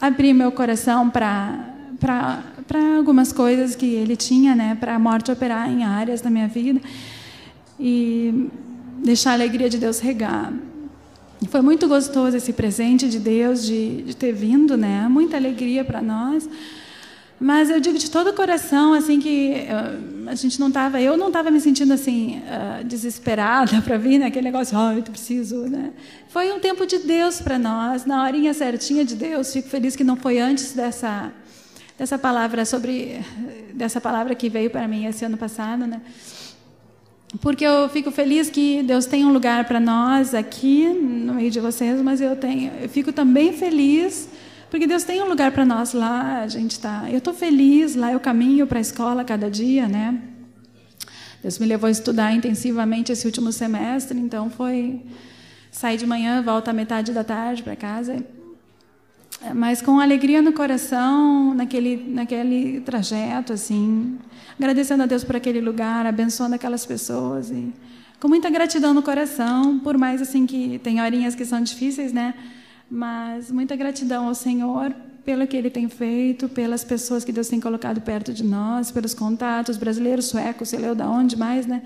abrir meu coração para para algumas coisas que Ele tinha, né? Para a morte operar em áreas da minha vida e deixar a alegria de Deus regar. E foi muito gostoso esse presente de Deus de, de ter vindo, né? Muita alegria para nós. Mas eu digo de todo o coração, assim que uh, a gente não estava, eu não estava me sentindo assim uh, desesperada para vir né? negócio, oh, eu preciso, né? Foi um tempo de Deus para nós, na horinha certinha de Deus. Fico feliz que não foi antes dessa dessa palavra sobre dessa palavra que veio para mim esse ano passado, né? Porque eu fico feliz que Deus tem um lugar para nós aqui no meio de vocês, mas eu tenho, eu fico também feliz porque Deus tem um lugar para nós lá. A gente tá, eu estou feliz lá. Eu caminho para a escola cada dia, né? Deus me levou a estudar intensivamente esse último semestre, então foi sair de manhã, volta à metade da tarde para casa mas com alegria no coração, naquele, naquele trajeto, assim, agradecendo a Deus por aquele lugar, abençoando aquelas pessoas e com muita gratidão no coração, por mais assim que tem horinhas que são difíceis, né? Mas muita gratidão ao Senhor pelo que Ele tem feito, pelas pessoas que Deus tem colocado perto de nós, pelos contatos brasileiros, suecos, sei lá de onde mais, né?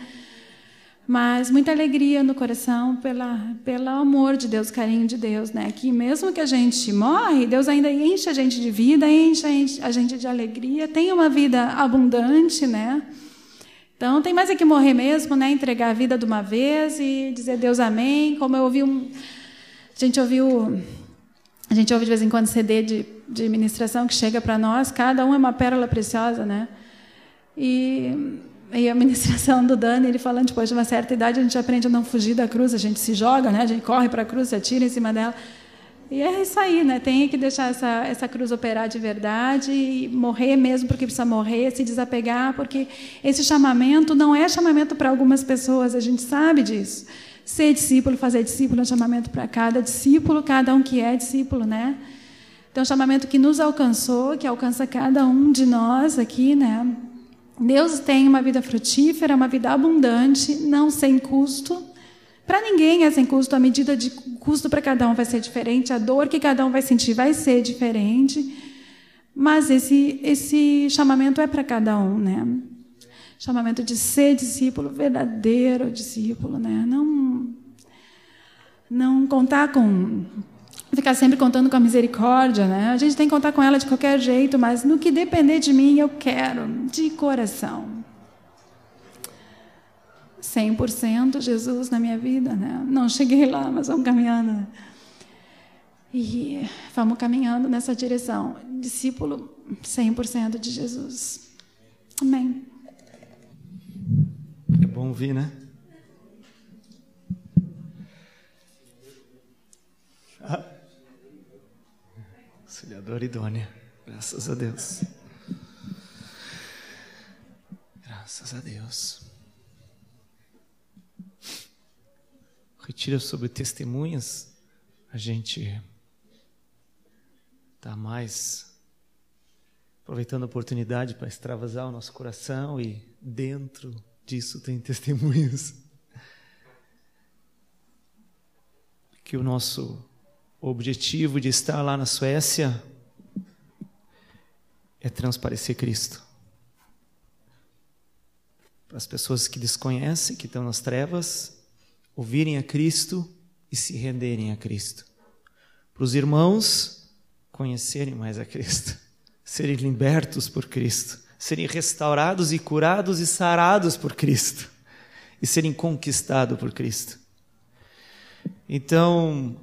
Mas muita alegria no coração pela pelo amor de Deus, carinho de Deus, né? Que mesmo que a gente morre, Deus ainda enche a gente de vida, enche a gente de alegria, tem uma vida abundante, né? Então tem mais é que morrer mesmo, né? Entregar a vida de uma vez e dizer Deus amém. Como eu ouvi um, a gente ouviu, a gente ouve de vez em quando CD de, de ministração que chega para nós, cada um é uma pérola preciosa, né? E e a ministração do Dani, ele falando, depois de uma certa idade, a gente aprende a não fugir da cruz, a gente se joga, né? a gente corre para a cruz, se atira em cima dela. E é isso aí, né? Tem que deixar essa, essa cruz operar de verdade e morrer mesmo porque precisa morrer, se desapegar, porque esse chamamento não é chamamento para algumas pessoas, a gente sabe disso. Ser discípulo, fazer discípulo é um chamamento para cada discípulo, cada um que é discípulo, né? Então, é um chamamento que nos alcançou, que alcança cada um de nós aqui, né? Deus tem uma vida frutífera, uma vida abundante, não sem custo. Para ninguém é sem custo, a medida de custo para cada um vai ser diferente, a dor que cada um vai sentir vai ser diferente. Mas esse, esse chamamento é para cada um, né? Chamamento de ser discípulo, verdadeiro discípulo, né? Não, não contar com ficar sempre contando com a misericórdia, né? A gente tem que contar com ela de qualquer jeito, mas no que depender de mim, eu quero, de coração. 100% Jesus na minha vida, né? Não cheguei lá, mas vamos caminhando. E vamos caminhando nessa direção. Discípulo 100% de Jesus. Amém. É bom ouvir, né? Ah. Auxiliadora idônea. Graças a Deus. Graças a Deus. Retira sobre testemunhas, a gente está mais aproveitando a oportunidade para extravasar o nosso coração e dentro disso tem testemunhas. Que o nosso objetivo de estar lá na Suécia é transparecer Cristo. Para as pessoas que desconhecem, que estão nas trevas, ouvirem a Cristo e se renderem a Cristo. Para os irmãos conhecerem mais a Cristo, serem libertos por Cristo, serem restaurados e curados e sarados por Cristo e serem conquistados por Cristo. Então,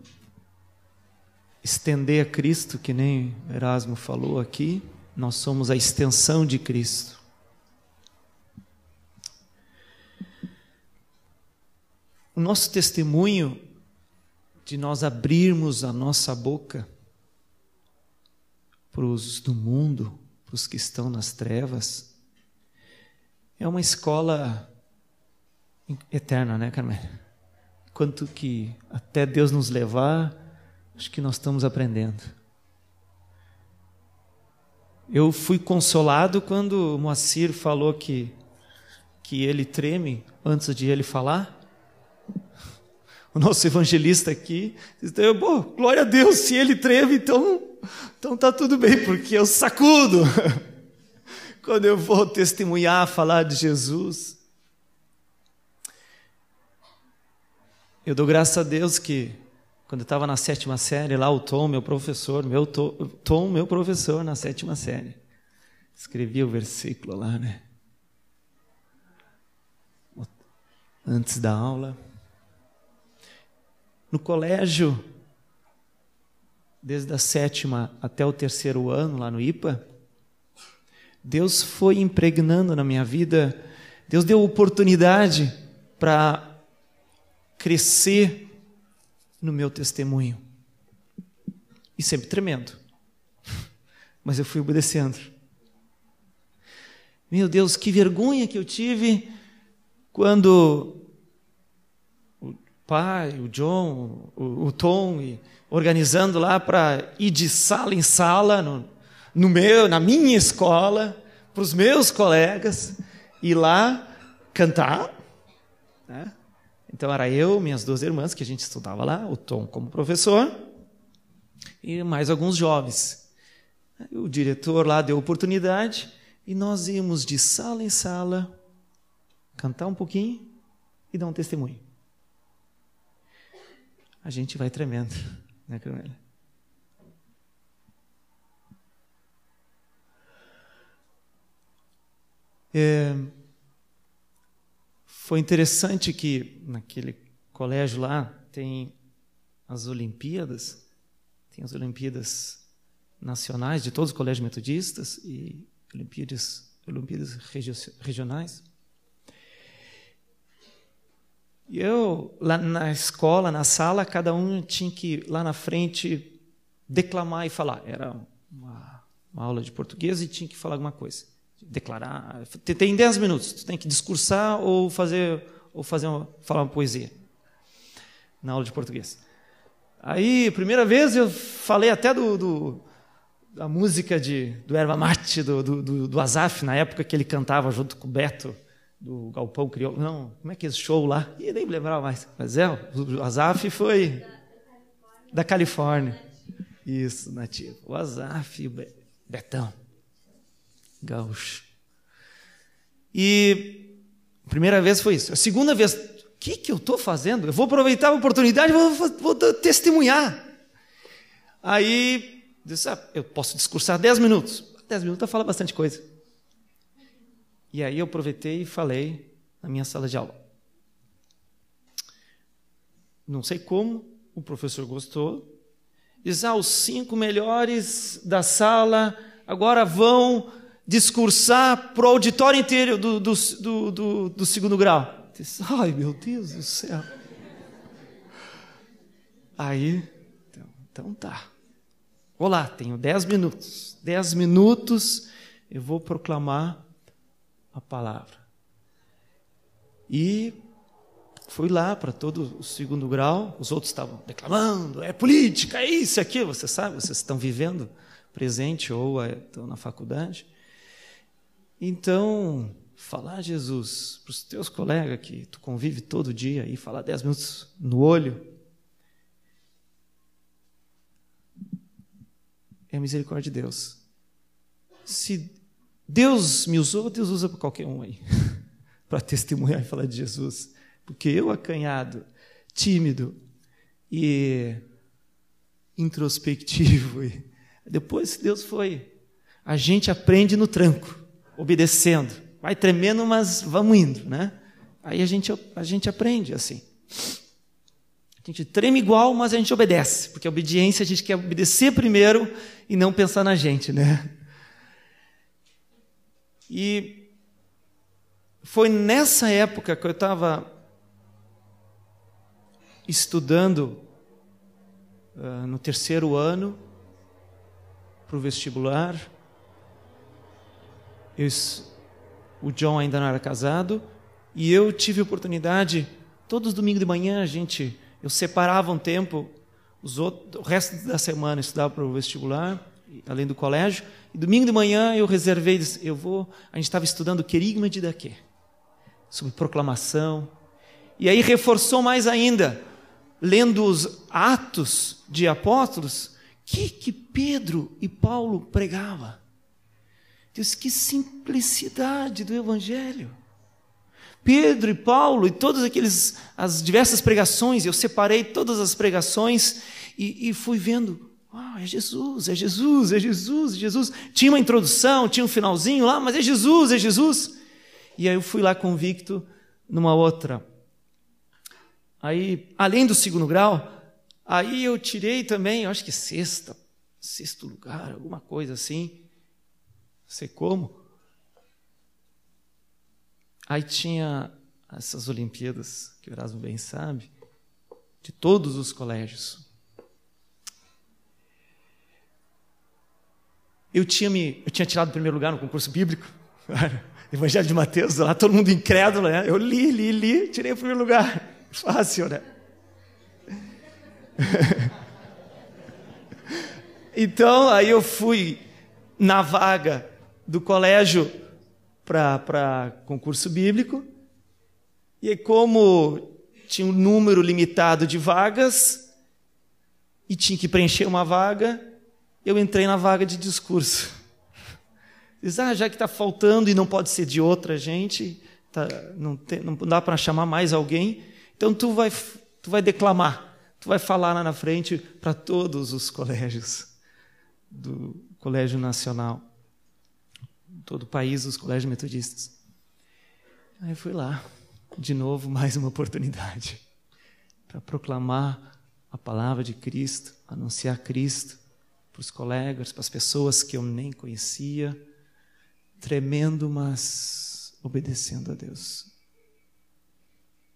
estender a Cristo, que nem Erasmo falou aqui, nós somos a extensão de Cristo. O nosso testemunho de nós abrirmos a nossa boca para os do mundo, para os que estão nas trevas, é uma escola eterna, né, Carmen? Quanto que até Deus nos levar, Acho que nós estamos aprendendo. Eu fui consolado quando Moacir falou que, que ele treme antes de ele falar. O nosso evangelista aqui disse: glória a Deus, se ele treme, então, então tá tudo bem, porque eu sacudo. Quando eu vou testemunhar, falar de Jesus. Eu dou graças a Deus que quando eu estava na sétima série, lá o Tom, meu professor, meu Tom, meu professor na sétima série, escrevia o versículo lá, né? Antes da aula. No colégio, desde a sétima até o terceiro ano, lá no IPA, Deus foi impregnando na minha vida, Deus deu oportunidade para crescer no meu testemunho. E sempre tremendo. Mas eu fui obedecendo. Meu Deus, que vergonha que eu tive quando o pai, o John, o, o Tom, organizando lá para ir de sala em sala no, no meu, na minha escola, para os meus colegas, ir lá cantar, né? Então era eu, minhas duas irmãs, que a gente estudava lá, o Tom como professor, e mais alguns jovens. O diretor lá deu oportunidade e nós íamos de sala em sala cantar um pouquinho e dar um testemunho. A gente vai tremendo, né, Carmela? É, foi interessante que naquele colégio lá tem as Olimpíadas, tem as Olimpíadas nacionais de todos os colégios metodistas e Olimpíadas, Olimpíadas regionais. E eu, lá na escola, na sala, cada um tinha que, lá na frente, declamar e falar. Era uma, uma aula de português e tinha que falar alguma coisa. Declarar. Tem 10 minutos. Tu tem que discursar ou fazer, ou fazer uma, falar uma poesia. Na aula de português. Aí, primeira vez, eu falei até do, do da música de, do Erva Mate, do, do, do Azaf, na época que ele cantava junto com o Beto do Galpão Crioulo. Não, como é que é esse show lá? E nem lembrava mais. Mas é, o Azaf foi da Califórnia. Isso, nativo. O Azaf e o Betão. Gaúcho. E a primeira vez foi isso. A segunda vez, o que, que eu estou fazendo? Eu vou aproveitar a oportunidade e vou, vou, testemunhar. Aí, disse, ah, eu posso discursar 10 minutos. 10 minutos fala bastante coisa. E aí eu aproveitei e falei na minha sala de aula. Não sei como, o professor gostou. Diz: ah, os cinco melhores da sala agora vão discursar para o auditório inteiro do, do, do, do, do segundo grau. Diz, Ai, meu Deus do céu. Aí, então, então tá. Olá, tenho dez minutos. Dez minutos eu vou proclamar a palavra. E fui lá para todo o segundo grau, os outros estavam declamando, é política, é isso, é aquilo, você sabe, vocês estão vivendo presente ou estão na faculdade. Então, falar Jesus para os teus colegas que tu convive todo dia e falar dez minutos no olho, é a misericórdia de Deus. Se Deus me usou, Deus usa para qualquer um aí, para testemunhar e falar de Jesus. Porque eu, acanhado, tímido e introspectivo, depois Deus foi. A gente aprende no tranco, obedecendo. Vai tremendo, mas vamos indo, né? Aí a gente, a gente aprende assim. A gente treme igual, mas a gente obedece, porque a obediência a gente quer obedecer primeiro e não pensar na gente, né? E foi nessa época que eu estava estudando uh, no terceiro ano para o vestibular. Eu, o John ainda não era casado e eu tive oportunidade. Todos os domingos de manhã a gente, eu separava um tempo, os outros, o resto da semana eu estudava para o vestibular além do colégio. E domingo de manhã eu reservei, eu vou. A gente estava estudando querigma de Daquê, sobre proclamação. E aí reforçou mais ainda, lendo os Atos de Apóstolos, que que Pedro e Paulo pregava. Deus, que simplicidade do Evangelho. Pedro e Paulo e todas aqueles as diversas pregações, eu separei todas as pregações e, e fui vendo Uau, é Jesus, é Jesus, é Jesus, é Jesus. Tinha uma introdução, tinha um finalzinho lá, mas é Jesus, é Jesus. E aí eu fui lá convicto numa outra. Aí, além do segundo grau, aí eu tirei também, eu acho que sexta, sexto lugar, alguma coisa assim. Sei como. Aí tinha essas Olimpíadas, que o Erasmo bem sabe, de todos os colégios. Eu tinha, me, eu tinha tirado o primeiro lugar no concurso bíblico, Evangelho de Mateus, lá todo mundo incrédulo, né? Eu li, li, li, tirei o primeiro lugar. Fácil, né? então, aí eu fui na vaga do colégio para concurso bíblico, e como tinha um número limitado de vagas, e tinha que preencher uma vaga, eu entrei na vaga de discurso. Diz, ah, já que está faltando e não pode ser de outra gente, tá, não, tem, não dá para chamar mais alguém, então tu vai, tu vai declamar, tu vai falar lá na frente para todos os colégios do Colégio Nacional, todo o país, os colégios metodistas. Aí fui lá, de novo, mais uma oportunidade para proclamar a palavra de Cristo, anunciar Cristo para os colegas, para as pessoas que eu nem conhecia, tremendo, mas obedecendo a Deus.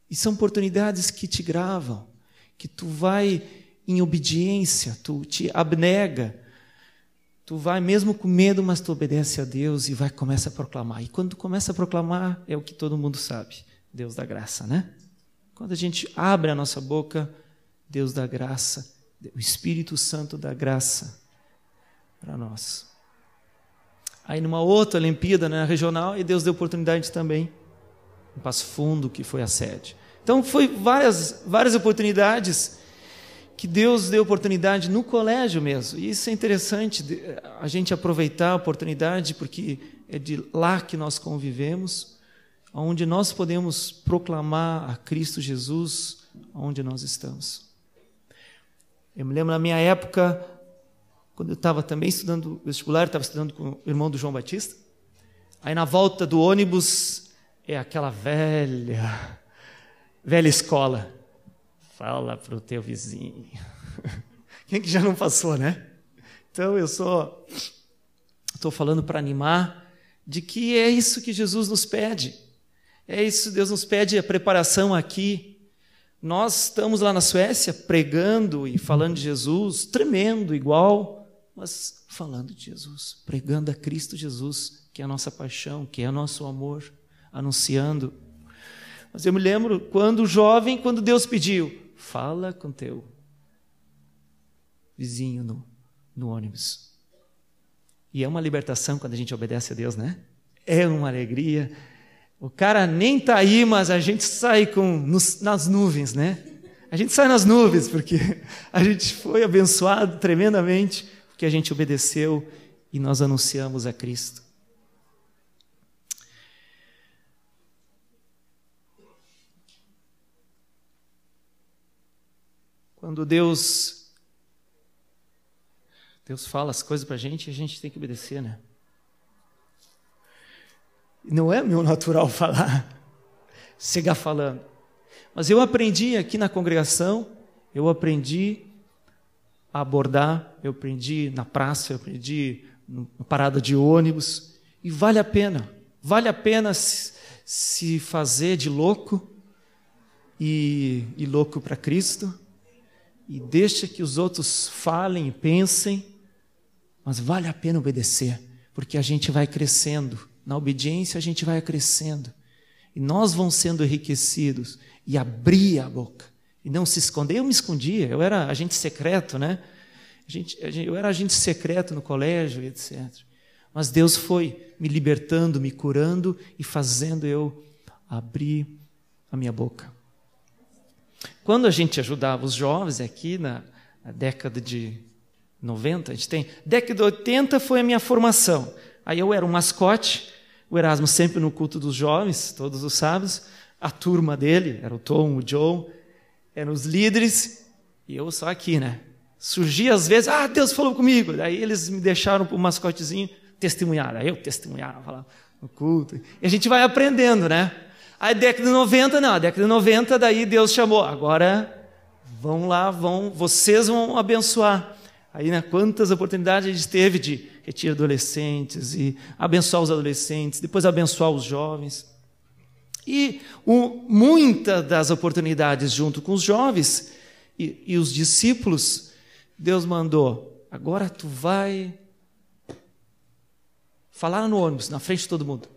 E são oportunidades que te gravam, que tu vai em obediência, tu te abnega, tu vai mesmo com medo, mas tu obedece a Deus e vai começa a proclamar. E quando tu começa a proclamar, é o que todo mundo sabe, Deus da graça, né? Quando a gente abre a nossa boca, Deus da graça, o Espírito Santo da graça para nós. Aí numa outra Olimpíada né, regional, e Deus deu oportunidade também em Passo Fundo, que foi a sede. Então foi várias, várias oportunidades que Deus deu oportunidade no colégio mesmo. E isso é interessante a gente aproveitar a oportunidade, porque é de lá que nós convivemos, onde nós podemos proclamar a Cristo Jesus onde nós estamos. Eu me lembro na minha época, quando eu estava também estudando vestibular, estava estudando com o irmão do João Batista. Aí na volta do ônibus é aquela velha, velha escola. Fala para o teu vizinho. Quem que já não passou, né? Então eu só estou falando para animar de que é isso que Jesus nos pede. É isso, Deus nos pede a preparação aqui nós estamos lá na Suécia pregando e falando de Jesus, tremendo igual, mas falando de Jesus, pregando a Cristo Jesus, que é a nossa paixão, que é o nosso amor, anunciando. Mas eu me lembro quando jovem, quando Deus pediu, fala com teu vizinho no, no ônibus. E é uma libertação quando a gente obedece a Deus, né? É uma alegria o cara nem está aí, mas a gente sai com, nos, nas nuvens, né? A gente sai nas nuvens porque a gente foi abençoado tremendamente porque a gente obedeceu e nós anunciamos a Cristo. Quando Deus Deus fala as coisas para a gente, a gente tem que obedecer, né? Não é meu natural falar, chegar falando. Mas eu aprendi aqui na congregação, eu aprendi a abordar, eu aprendi na praça, eu aprendi na parada de ônibus, e vale a pena, vale a pena se, fazer de louco e, e louco para Cristo, e deixa que os outros falem e pensem, mas vale a pena obedecer, porque a gente vai crescendo na obediência a gente vai crescendo. E nós vamos sendo enriquecidos. E abrir a boca. E não se esconder. Eu me escondia, eu era agente secreto, né? eu era agente secreto no colégio, etc. Mas Deus foi me libertando, me curando e fazendo eu abrir a minha boca. Quando a gente ajudava os jovens aqui na, década de 90, a gente tem. Década de 80 foi a minha formação. Aí eu era um mascote, o Erasmo sempre no culto dos jovens, todos os sábados. A turma dele, era o Tom, o Joe, eram os líderes, e eu só aqui, né? Surgia às vezes, ah, Deus falou comigo. Daí eles me deixaram para o mascotezinho testemunhar. Aí eu testemunhava lá no culto. E a gente vai aprendendo, né? Aí década de 90, não, a década de 90, daí Deus chamou. Agora, vão lá, vão, vocês vão abençoar. Aí, né, quantas oportunidades a gente teve de retiro adolescentes e abençoar os adolescentes, depois abençoar os jovens. E muitas das oportunidades junto com os jovens e, e os discípulos, Deus mandou, agora tu vai falar no ônibus, na frente de todo mundo.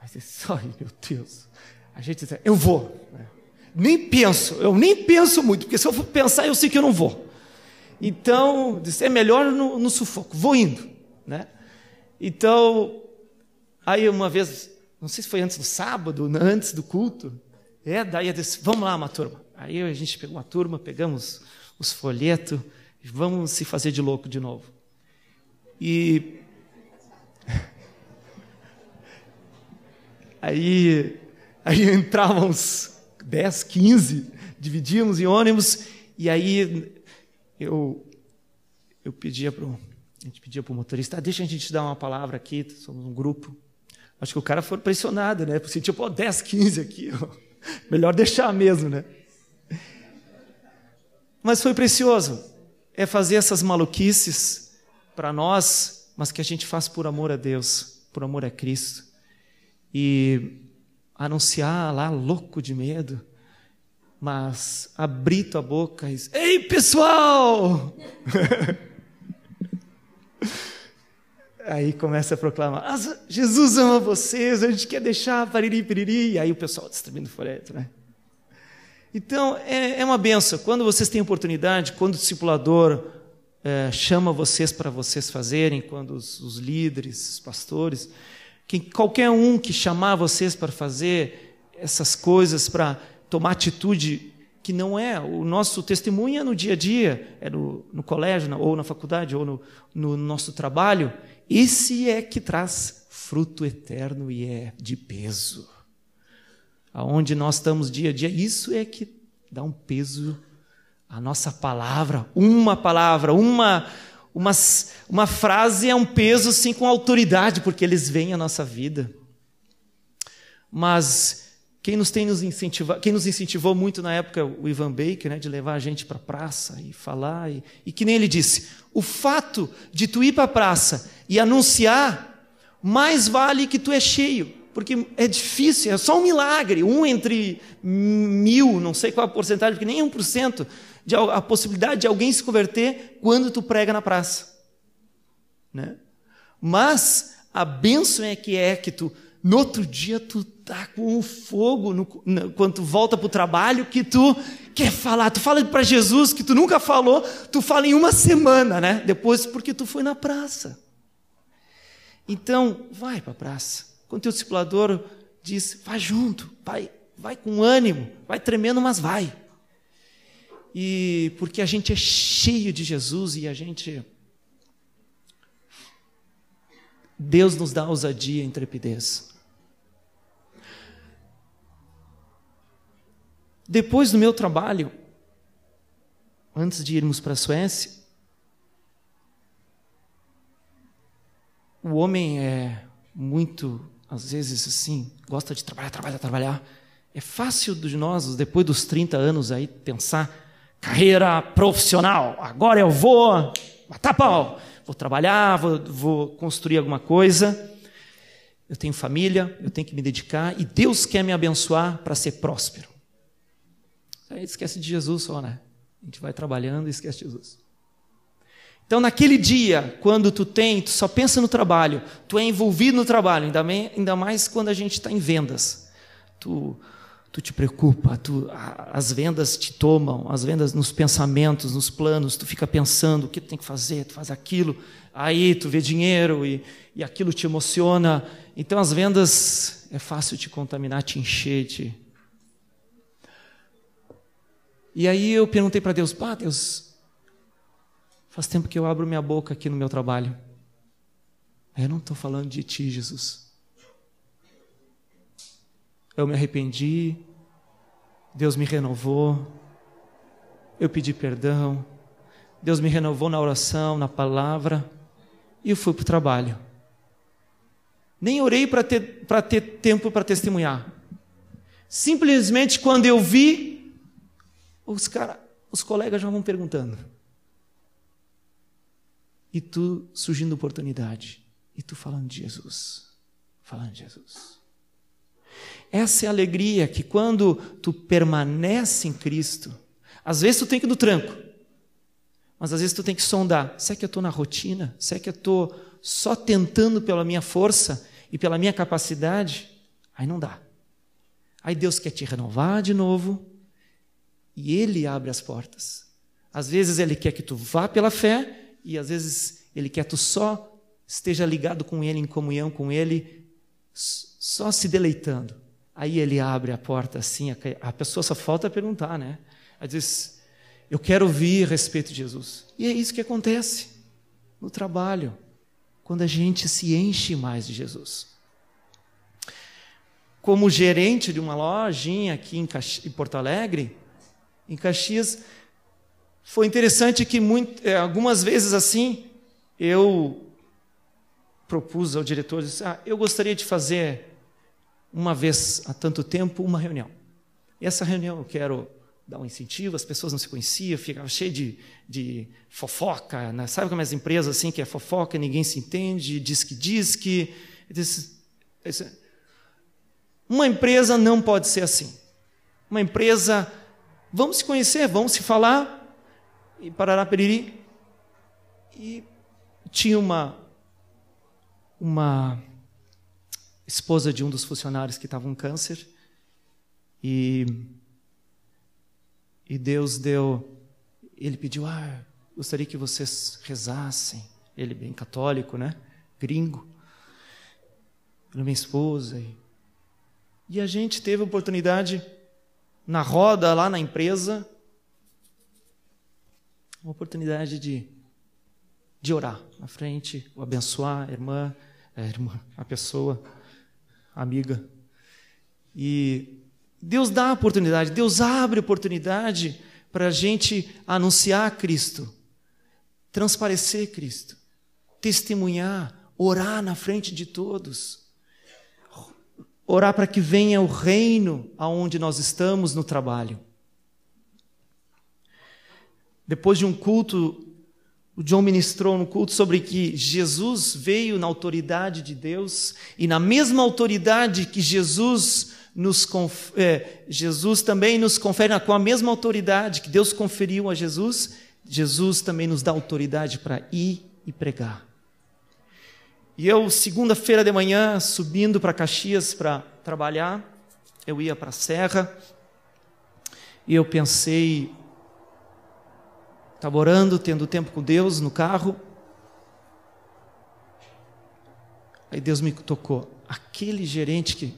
Né? Aí você, ai meu Deus, a gente diz, eu vou. Né? Nem penso, eu nem penso muito, porque se eu for pensar, eu sei que eu não vou. Então, é melhor no, no sufoco, vou indo. Né? Então, aí uma vez, não sei se foi antes do sábado, antes do culto, é, daí eu disse, vamos lá, uma turma. Aí a gente pegou uma turma, pegamos os folhetos, vamos se fazer de louco de novo. E aí, aí entravam uns 10, 15, dividíamos em ônibus, e aí eu, eu pedia para a gente pedia para o motorista, ah, deixa a gente dar uma palavra aqui, somos um grupo. Acho que o cara foi pressionado, né? Porque tipo, 10, 15 aqui, ó. melhor deixar mesmo, né? Mas foi precioso. É fazer essas maluquices para nós, mas que a gente faz por amor a Deus, por amor a Cristo. E anunciar lá, louco de medo, mas abrir tua boca e dizer, Ei, pessoal! Aí começa a proclamar: Jesus ama vocês, a gente quer deixar pariri, piriri. E aí o pessoal distribuindo folheto, né? Então, é, é uma benção. Quando vocês têm oportunidade, quando o discipulador é, chama vocês para vocês fazerem, quando os, os líderes, os pastores, quem, qualquer um que chamar vocês para fazer essas coisas, para tomar atitude que não é o nosso testemunho é no dia a dia, é no, no colégio, ou na faculdade, ou no, no nosso trabalho, esse é que traz fruto eterno e é de peso. Aonde nós estamos dia a dia, isso é que dá um peso à nossa palavra, uma palavra, uma uma, uma frase é um peso sim com autoridade, porque eles veem a nossa vida. Mas quem nos tem nos incentivado, quem nos incentivou muito na época, o Ivan Baker, né, de levar a gente para a praça e falar, e, e que nem ele disse, o fato de tu ir para a praça e anunciar, mais vale que tu é cheio, porque é difícil, é só um milagre, um entre mil, não sei qual a porcentagem, porque nem um por cento de a possibilidade de alguém se converter quando tu prega na praça. Né? Mas a bênção é que é que tu, no outro dia, tu tá com o fogo no, no, quando tu volta para o trabalho que tu quer falar. Tu fala para Jesus que tu nunca falou, tu fala em uma semana, né? Depois porque tu foi na praça. Então, vai para a praça. Quando teu discipulador diz, vai junto, vai, vai com ânimo, vai tremendo, mas vai e porque a gente é cheio de Jesus e a gente. Deus nos dá ousadia e intrepidez. Depois do meu trabalho, antes de irmos para a Suécia, o homem é muito, às vezes assim, gosta de trabalhar, trabalhar, trabalhar. É fácil de nós, depois dos 30 anos aí, pensar carreira profissional. Agora eu vou matar pau, vou trabalhar, vou, vou construir alguma coisa. Eu tenho família, eu tenho que me dedicar e Deus quer me abençoar para ser próspero. Aí esquece de Jesus só, né? A gente vai trabalhando e esquece de Jesus. Então, naquele dia, quando tu tem, tu só pensa no trabalho, tu é envolvido no trabalho, ainda mais quando a gente está em vendas. Tu tu te preocupa, tu, as vendas te tomam, as vendas nos pensamentos, nos planos, tu fica pensando o que tu tem que fazer, tu faz aquilo, aí tu vê dinheiro e, e aquilo te emociona. Então as vendas é fácil te contaminar, te encher, te... E aí eu perguntei para Deus, pá, Deus, faz tempo que eu abro minha boca aqui no meu trabalho. Eu não estou falando de ti, Jesus eu me arrependi, Deus me renovou, eu pedi perdão, Deus me renovou na oração, na palavra, e eu fui para o trabalho. Nem orei para ter, ter tempo para testemunhar. Simplesmente quando eu vi, os, cara, os colegas já vão perguntando. E tu surgindo oportunidade. E tu falando de Jesus. Falando de Jesus. Essa é a alegria que quando tu permanece em Cristo, às vezes tu tem que ir no tranco, mas às vezes tu tem que sondar. Será que eu estou na rotina? Será que eu estou só tentando pela minha força e pela minha capacidade? Aí não dá. Aí Deus quer te renovar de novo e Ele abre as portas. Às vezes Ele quer que tu vá pela fé e às vezes Ele quer que tu só esteja ligado com Ele, em comunhão com Ele, só se deleitando. Aí ele abre a porta assim, a pessoa só falta perguntar, né? Ela diz: Eu quero ouvir a respeito de Jesus. E é isso que acontece no trabalho, quando a gente se enche mais de Jesus. Como gerente de uma lojinha aqui em, Caxi em Porto Alegre, em Caxias, foi interessante que muito, é, algumas vezes assim, eu propus ao diretor, disse, ah, eu gostaria de fazer uma vez há tanto tempo uma reunião. E essa reunião eu quero dar um incentivo, as pessoas não se conheciam, ficava cheio de, de fofoca, né? sabe como é as empresas assim que é fofoca, ninguém se entende, diz que diz que. Uma empresa não pode ser assim. Uma empresa, vamos se conhecer, vamos se falar, e parará periri. E tinha uma, uma esposa de um dos funcionários que estava com câncer, e, e Deus deu, ele pediu, ah, gostaria que vocês rezassem, ele bem católico, né, gringo, pela minha esposa, e e a gente teve a oportunidade, na roda lá na empresa, uma oportunidade de, de orar na frente, o abençoar a irmã, a irmã, a pessoa, amiga. E Deus dá oportunidade, Deus abre oportunidade para a gente anunciar Cristo, transparecer Cristo, testemunhar, orar na frente de todos orar para que venha o reino aonde nós estamos no trabalho. Depois de um culto, o John ministrou no culto sobre que Jesus veio na autoridade de Deus e na mesma autoridade que Jesus nos é, Jesus também nos confere com a mesma autoridade que Deus conferiu a Jesus, Jesus também nos dá autoridade para ir e pregar. E eu, segunda-feira de manhã, subindo para Caxias para trabalhar, eu ia para a serra, e eu pensei, estava orando, tendo tempo com Deus no carro, aí Deus me tocou, aquele gerente que,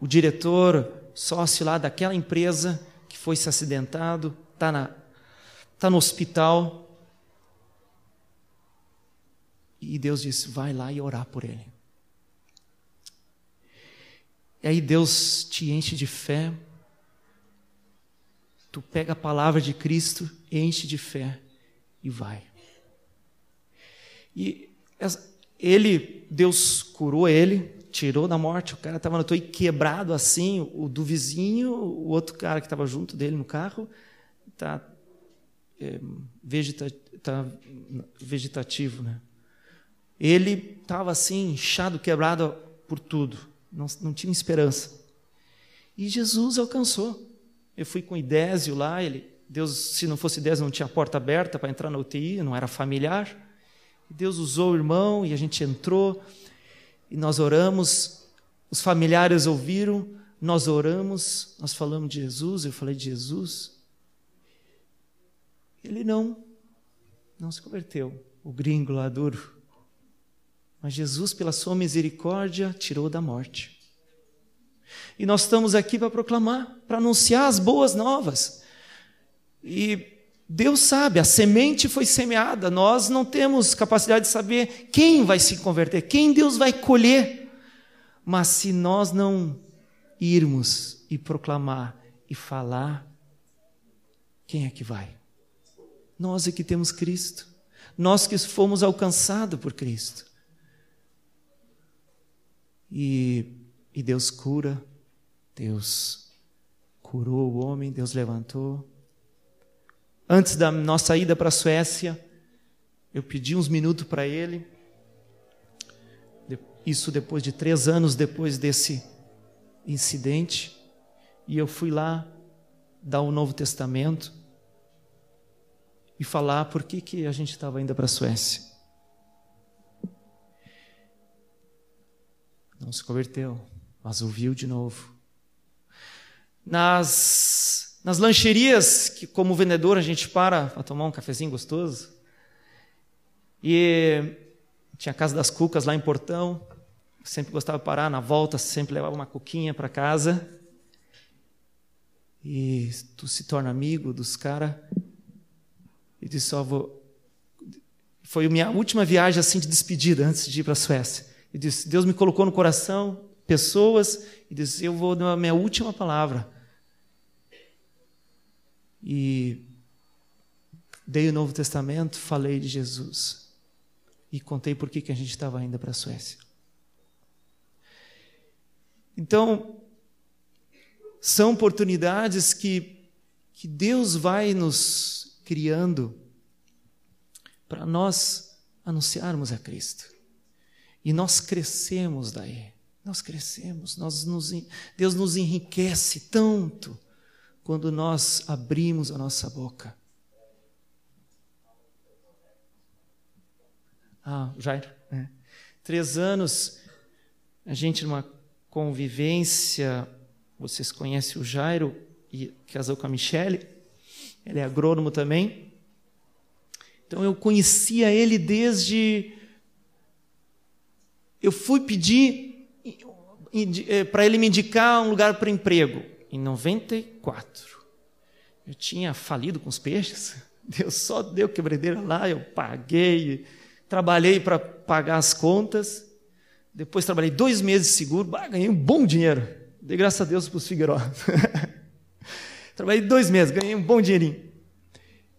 o diretor, sócio lá daquela empresa que foi se acidentado, está tá no hospital, e Deus disse: vai lá e orar por ele. E aí Deus te enche de fé. Tu pega a palavra de Cristo, enche de fé e vai. E ele, Deus curou ele, tirou da morte. O cara estava no toio quebrado assim, o do vizinho, o outro cara que estava junto dele no carro, está é, vegeta, tá vegetativo, né? Ele estava assim, inchado, quebrado por tudo, não, não tinha esperança. E Jesus alcançou. Eu fui com Idésio lá, ele, Deus, se não fosse Idésio, não tinha porta aberta para entrar na UTI, não era familiar. Deus usou o irmão e a gente entrou e nós oramos. Os familiares ouviram, nós oramos, nós falamos de Jesus, eu falei de Jesus. Ele não, não se converteu. O gringo lá duro. Mas Jesus, pela sua misericórdia, tirou da morte. E nós estamos aqui para proclamar, para anunciar as boas novas. E Deus sabe, a semente foi semeada, nós não temos capacidade de saber quem vai se converter, quem Deus vai colher. Mas se nós não irmos e proclamar e falar, quem é que vai? Nós é que temos Cristo, nós que fomos alcançados por Cristo. E, e Deus cura, Deus curou o homem, Deus levantou. Antes da nossa ida para a Suécia, eu pedi uns minutos para ele. Isso depois de três anos depois desse incidente. E eu fui lá dar o Novo Testamento e falar por que, que a gente estava indo para a Suécia. Não se converteu, mas ouviu de novo. Nas, nas lancherias, que como vendedor a gente para para tomar um cafezinho gostoso. E tinha a Casa das Cucas lá em Portão. Sempre gostava de parar, na volta sempre levava uma cuquinha para casa. E tu se torna amigo dos caras. E disse, ó, vou... Foi a minha última viagem assim de despedida antes de ir para a Suécia. E disse: Deus me colocou no coração pessoas e disse: Eu vou dar a minha última palavra. E dei o Novo Testamento, falei de Jesus e contei por que a gente estava indo para a Suécia. Então, são oportunidades que, que Deus vai nos criando para nós anunciarmos a Cristo. E nós crescemos daí. nós crescemos, nós nos, Deus nos enriquece tanto quando nós abrimos a nossa boca. Ah, Jairo, é. Três anos, a gente numa convivência, vocês conhecem o Jairo, e casou com a Michele, ele é agrônomo também. Então eu conhecia ele desde. Eu fui pedir para ele me indicar um lugar para emprego, em 94. Eu tinha falido com os peixes, Deus só deu quebredeira lá, eu paguei, trabalhei para pagar as contas. Depois trabalhei dois meses seguro, bah, ganhei um bom dinheiro. Dei graças a Deus para os Figueiró. trabalhei dois meses, ganhei um bom dinheirinho.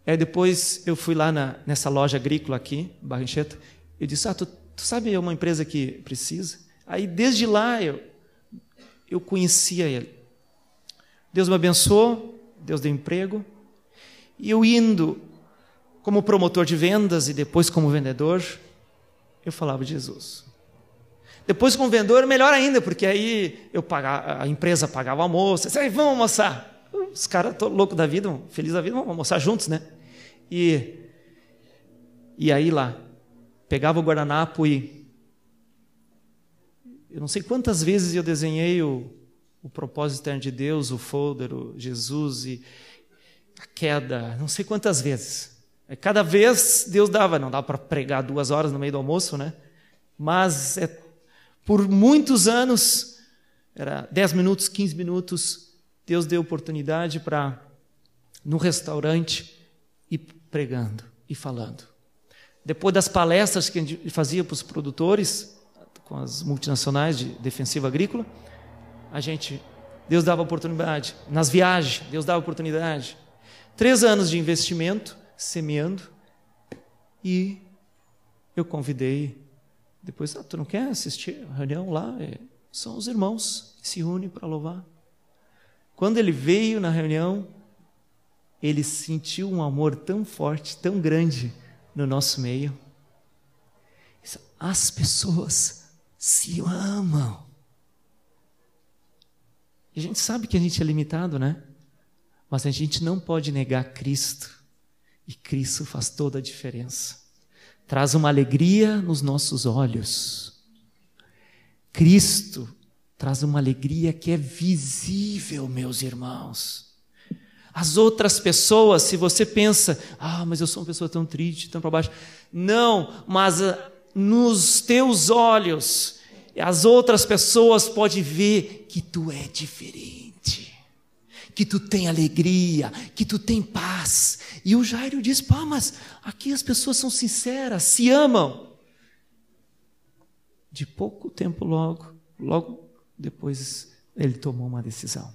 Aí depois eu fui lá na, nessa loja agrícola aqui, Barrancheta, eu disse, ah, tu, tu sabe uma empresa que precisa? Aí desde lá eu, eu conhecia ele. Deus me abençoou, Deus deu emprego, e eu indo como promotor de vendas e depois como vendedor, eu falava de Jesus. Depois como vendedor, melhor ainda, porque aí eu pagava, a empresa pagava o almoço, disse, vamos almoçar. Os caras loucos da vida, felizes da vida, vamos almoçar juntos, né? E, e aí lá, pegava o guardanapo e. Eu não sei quantas vezes eu desenhei o, o propósito eterno de Deus, o folder, o Jesus e a queda, não sei quantas vezes. Cada vez Deus dava, não dava para pregar duas horas no meio do almoço, né? Mas é, por muitos anos, era 10 minutos, 15 minutos, Deus deu oportunidade para, no restaurante, ir pregando e falando. Depois das palestras que a gente fazia para os produtores, com as multinacionais de defensiva agrícola, a gente, Deus dava oportunidade. Nas viagens, Deus dava oportunidade. Três anos de investimento, semeando, e eu convidei. Depois, ah, tu não quer assistir a reunião lá? É, são os irmãos que se unem para louvar. Quando ele veio na reunião, ele sentiu um amor tão forte, tão grande no nosso meio. As pessoas se amam. E a gente sabe que a gente é limitado, né? Mas a gente não pode negar Cristo. E Cristo faz toda a diferença. Traz uma alegria nos nossos olhos. Cristo traz uma alegria que é visível, meus irmãos. As outras pessoas, se você pensa, ah, mas eu sou uma pessoa tão triste, tão para baixo. Não, mas ah, nos teus olhos, as outras pessoas podem ver que tu é diferente, que tu tem alegria, que tu tem paz. E o Jairo diz: pá, mas aqui as pessoas são sinceras, se amam. De pouco tempo logo, logo depois ele tomou uma decisão.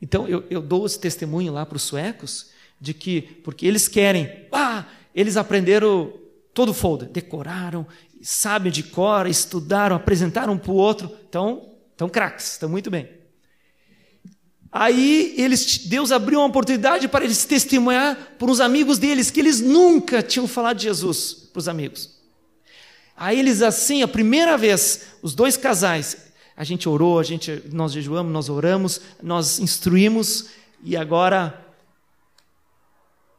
Então eu, eu dou esse testemunho lá para os suecos de que, porque eles querem, ah, eles aprenderam todo o folder, decoraram, sabem de cor, estudaram, apresentaram um para o outro, então, estão craques, estão muito bem. Aí eles, Deus abriu uma oportunidade para eles testemunhar para os amigos deles que eles nunca tinham falado de Jesus para os amigos. Aí eles assim, a primeira vez, os dois casais, a gente orou, a gente, nós jejuamos, nós oramos, nós instruímos e agora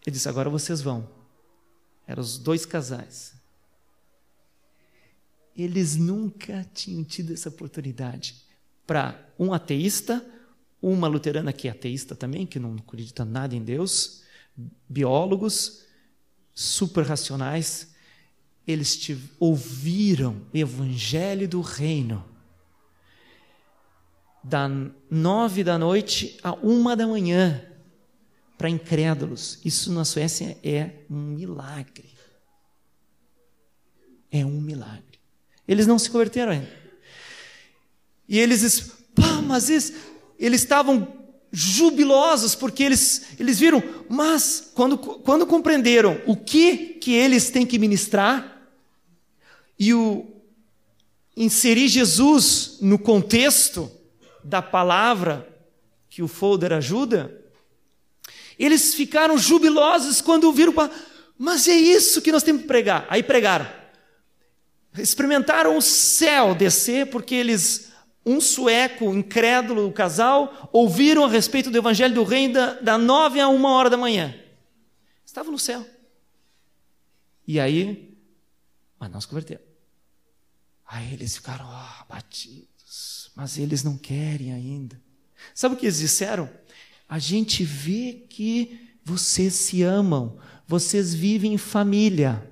ele disse: agora vocês vão. Eram os dois casais. Eles nunca tinham tido essa oportunidade para um ateísta, uma luterana que é ateísta também, que não acredita nada em Deus, biólogos super racionais, eles ouviram o evangelho do reino da nove da noite a uma da manhã para incrédulos. Isso na Suécia é um milagre. É um milagre. Eles não se converteram ainda. E eles dizem, pá, mas eles, eles estavam jubilosos porque eles, eles viram, mas quando, quando compreenderam o que, que eles têm que ministrar e o inserir Jesus no contexto da palavra que o folder ajuda, eles ficaram jubilosos quando viram, mas é isso que nós temos que pregar. Aí pregaram. experimentaram o céu descer porque eles, um sueco incrédulo, o casal, ouviram a respeito do evangelho do reino da, da nove a uma hora da manhã. Estavam no céu. E aí, mas não se converteram. Aí eles ficaram oh, abatidos, mas eles não querem ainda. Sabe o que eles disseram? A gente vê que vocês se amam, vocês vivem em família.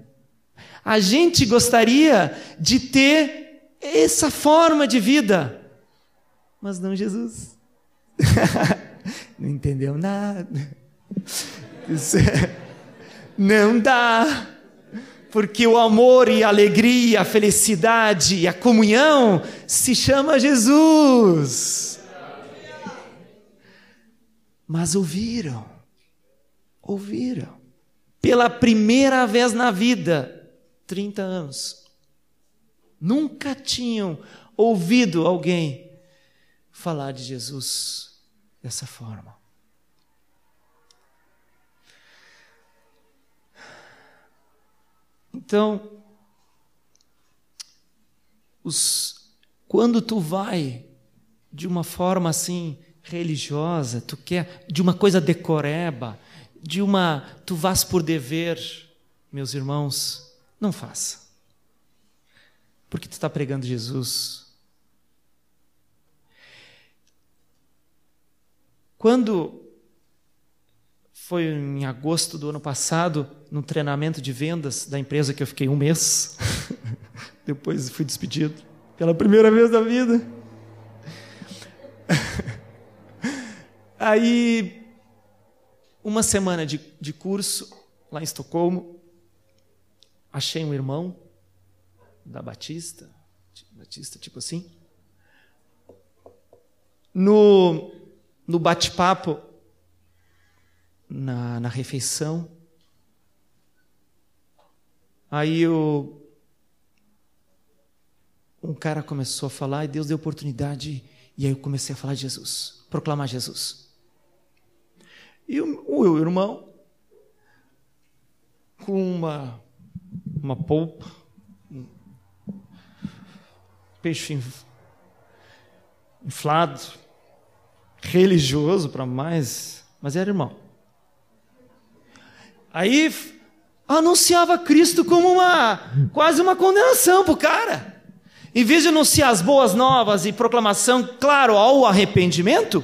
A gente gostaria de ter essa forma de vida, mas não Jesus. não entendeu nada. É, não dá. Porque o amor e a alegria, a felicidade e a comunhão se chama Jesus. Mas ouviram, ouviram, pela primeira vez na vida, 30 anos, nunca tinham ouvido alguém falar de Jesus dessa forma. Então, os, quando tu vai de uma forma assim religiosa, tu quer de uma coisa decoreba, de uma tu vas por dever, meus irmãos, não faça. Porque tu está pregando Jesus. Quando foi em agosto do ano passado, no treinamento de vendas da empresa que eu fiquei um mês, depois fui despedido pela primeira vez da vida. Aí, uma semana de, de curso lá em Estocolmo, achei um irmão da Batista, Batista, tipo assim. No, no bate-papo, na, na refeição, aí o, um cara começou a falar e Deus deu oportunidade, e aí eu comecei a falar de Jesus, proclamar Jesus. E o, o irmão, com uma, uma polpa, um peixe inflado, religioso para mais, mas era irmão. Aí anunciava Cristo como uma quase uma condenação para o cara. Em vez de anunciar as boas novas e proclamação, claro, ao arrependimento,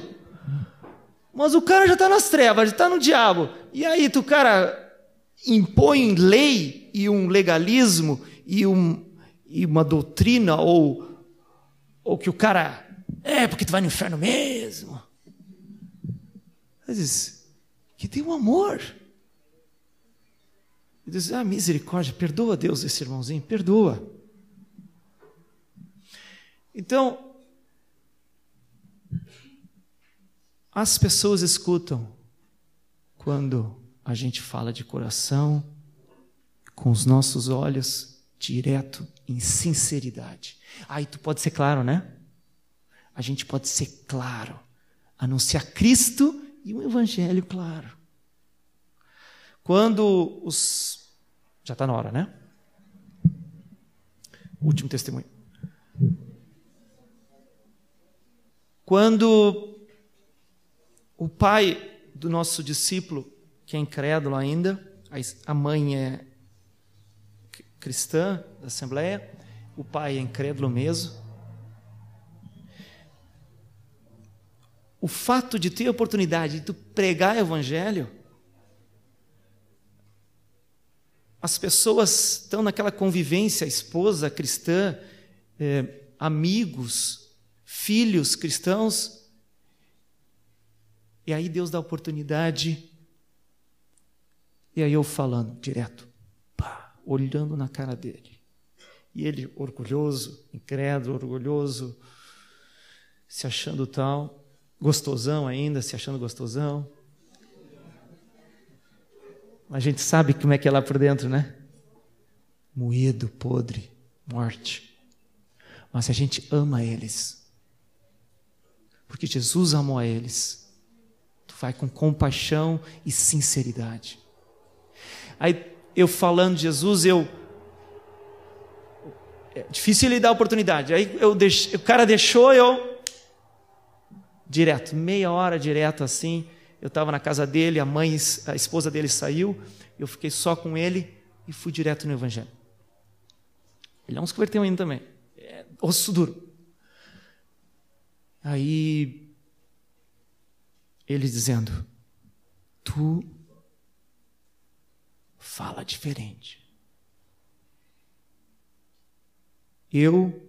mas o cara já está nas trevas, já está no diabo. E aí tu, cara, impõe lei e um legalismo e, um, e uma doutrina, ou, ou que o cara, é porque tu vai no inferno mesmo. Mas diz, que tem um amor. E diz, ah, misericórdia, perdoa Deus esse irmãozinho, perdoa. Então, As pessoas escutam quando a gente fala de coração, com os nossos olhos, direto, em sinceridade. Aí tu pode ser claro, né? A gente pode ser claro, anunciar Cristo e o Evangelho claro. Quando os. Já está na hora, né? Último testemunho. Quando o pai do nosso discípulo, que é incrédulo ainda, a mãe é cristã da Assembleia, o pai é incrédulo mesmo. O fato de ter a oportunidade de tu pregar o evangelho, as pessoas estão naquela convivência, a esposa cristã, é, amigos, filhos cristãos, e aí Deus dá oportunidade. E aí eu falando direto, pá, olhando na cara dele. E ele orgulhoso, incrédulo, orgulhoso, se achando tal, gostosão ainda, se achando gostosão. A gente sabe como é que é lá por dentro, né? Moído, podre, morte. Mas a gente ama eles, porque Jesus amou a eles, vai com compaixão e sinceridade. Aí eu falando de Jesus, eu é difícil ele dar oportunidade. Aí eu o cara deixou eu direto, meia hora direto assim. Eu estava na casa dele, a mãe, a esposa dele saiu, eu fiquei só com ele e fui direto no Evangelho. Ele não se converteu ainda também. É osso duro. Aí, ele dizendo: Tu fala diferente. Eu,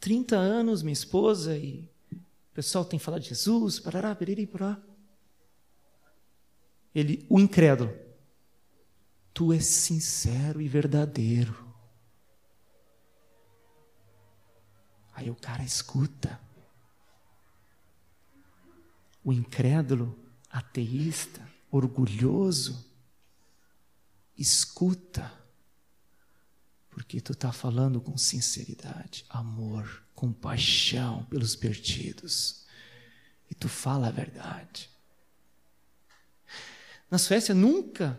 30 anos, minha esposa e o pessoal tem falado de Jesus, parará, periri, pará. Ele, o incrédulo, tu és sincero e verdadeiro. Aí o cara escuta. O incrédulo, ateísta, orgulhoso, escuta. Porque tu está falando com sinceridade, amor, compaixão pelos perdidos. E tu fala a verdade. Na Suécia nunca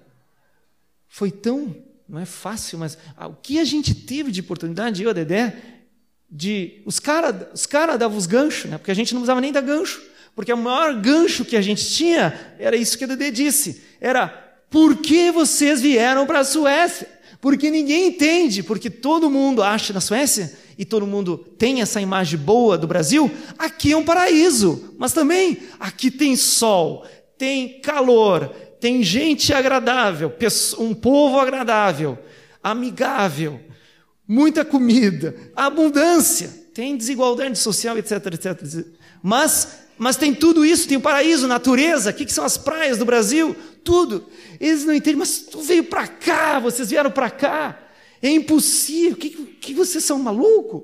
foi tão, não é fácil, mas o que a gente teve de oportunidade, eu, Dedé, de. Os caras os cara davam os ganchos, né? porque a gente não usava nem dar gancho. Porque o maior gancho que a gente tinha era isso que a Dedé disse: era por que vocês vieram para a Suécia? Porque ninguém entende, porque todo mundo acha na Suécia, e todo mundo tem essa imagem boa do Brasil, aqui é um paraíso, mas também aqui tem sol, tem calor, tem gente agradável, um povo agradável, amigável, muita comida, abundância, tem desigualdade social, etc, etc. Mas, mas tem tudo isso, tem o paraíso, natureza, o que, que são as praias do Brasil, tudo. Eles não entendem, mas tu veio para cá, vocês vieram para cá, é impossível, que, que vocês são malucos?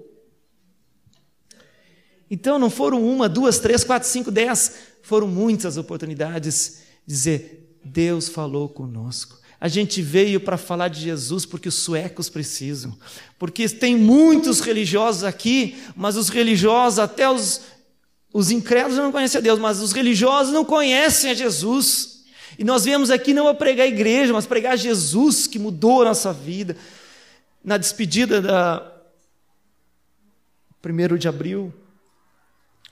Então não foram uma, duas, três, quatro, cinco, dez, foram muitas oportunidades de dizer: Deus falou conosco. A gente veio para falar de Jesus porque os suecos precisam. Porque tem muitos religiosos aqui, mas os religiosos, até os, os incrédulos não conhecem a Deus, mas os religiosos não conhecem a Jesus. E nós viemos aqui não a pregar a igreja, mas pregar Jesus que mudou a nossa vida. Na despedida da 1 de abril,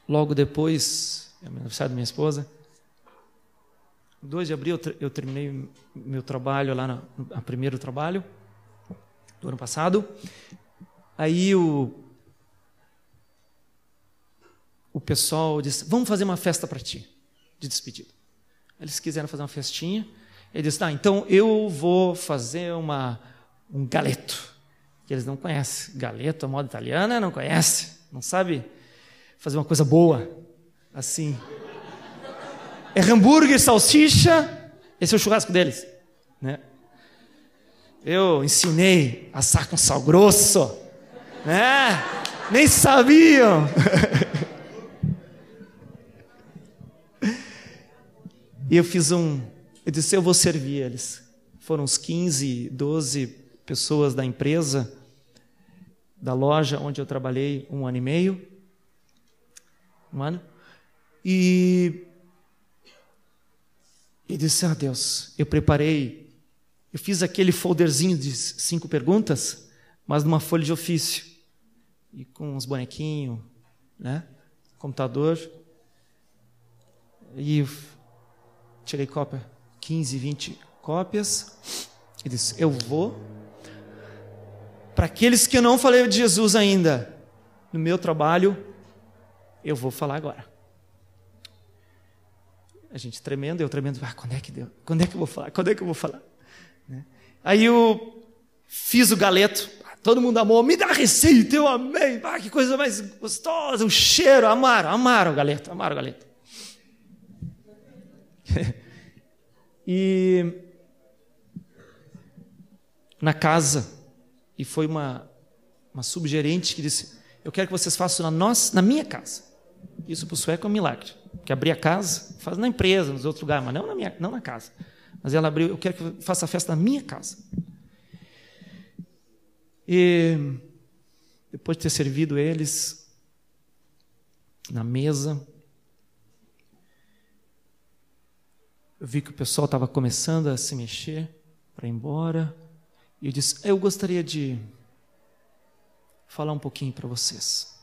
logo depois, é aniversário da minha esposa, 2 de abril eu terminei meu trabalho lá, no primeiro trabalho do ano passado. Aí o, o pessoal disse: Vamos fazer uma festa para ti, de despedida. Eles quiseram fazer uma festinha. Ele disse: Ah, então eu vou fazer uma, um galeto. Que eles não conhecem. Galeto, a moda italiana, não conhece. Não sabe fazer uma coisa boa. Assim é hambúrguer, salsicha, esse é o churrasco deles. Né? Eu ensinei a assar com sal grosso, né? nem sabiam. e eu fiz um, eu disse, eu vou servir eles. Foram uns 15, 12 pessoas da empresa, da loja onde eu trabalhei um ano e meio, um ano, e e disse: Ah, Deus, eu preparei, eu fiz aquele folderzinho de cinco perguntas, mas numa folha de ofício, e com uns bonequinhos, né? Computador. E tirei cópia, 15, 20 cópias, e disse: Eu vou. Para aqueles que eu não falei de Jesus ainda, no meu trabalho, eu vou falar agora. A gente tremendo, eu tremendo, ah, quando é que deu? Quando é que eu vou falar? Quando é que eu vou falar? Né? Aí eu fiz o galeto, todo mundo amou, me dá receita, eu amei, ah, que coisa mais gostosa, o cheiro, amaram, amaram o galeto, amaram o galeto. e na casa, e foi uma, uma subgerente que disse, eu quero que vocês façam na, nossa, na minha casa. Isso para o sueco é um milagre que abrir a casa, faz na empresa, nos outros lugares, mas não na, minha, não na casa. Mas ela abriu, eu quero que eu faça a festa na minha casa. E depois de ter servido eles na mesa, eu vi que o pessoal estava começando a se mexer para ir embora. E eu disse: Eu gostaria de falar um pouquinho para vocês.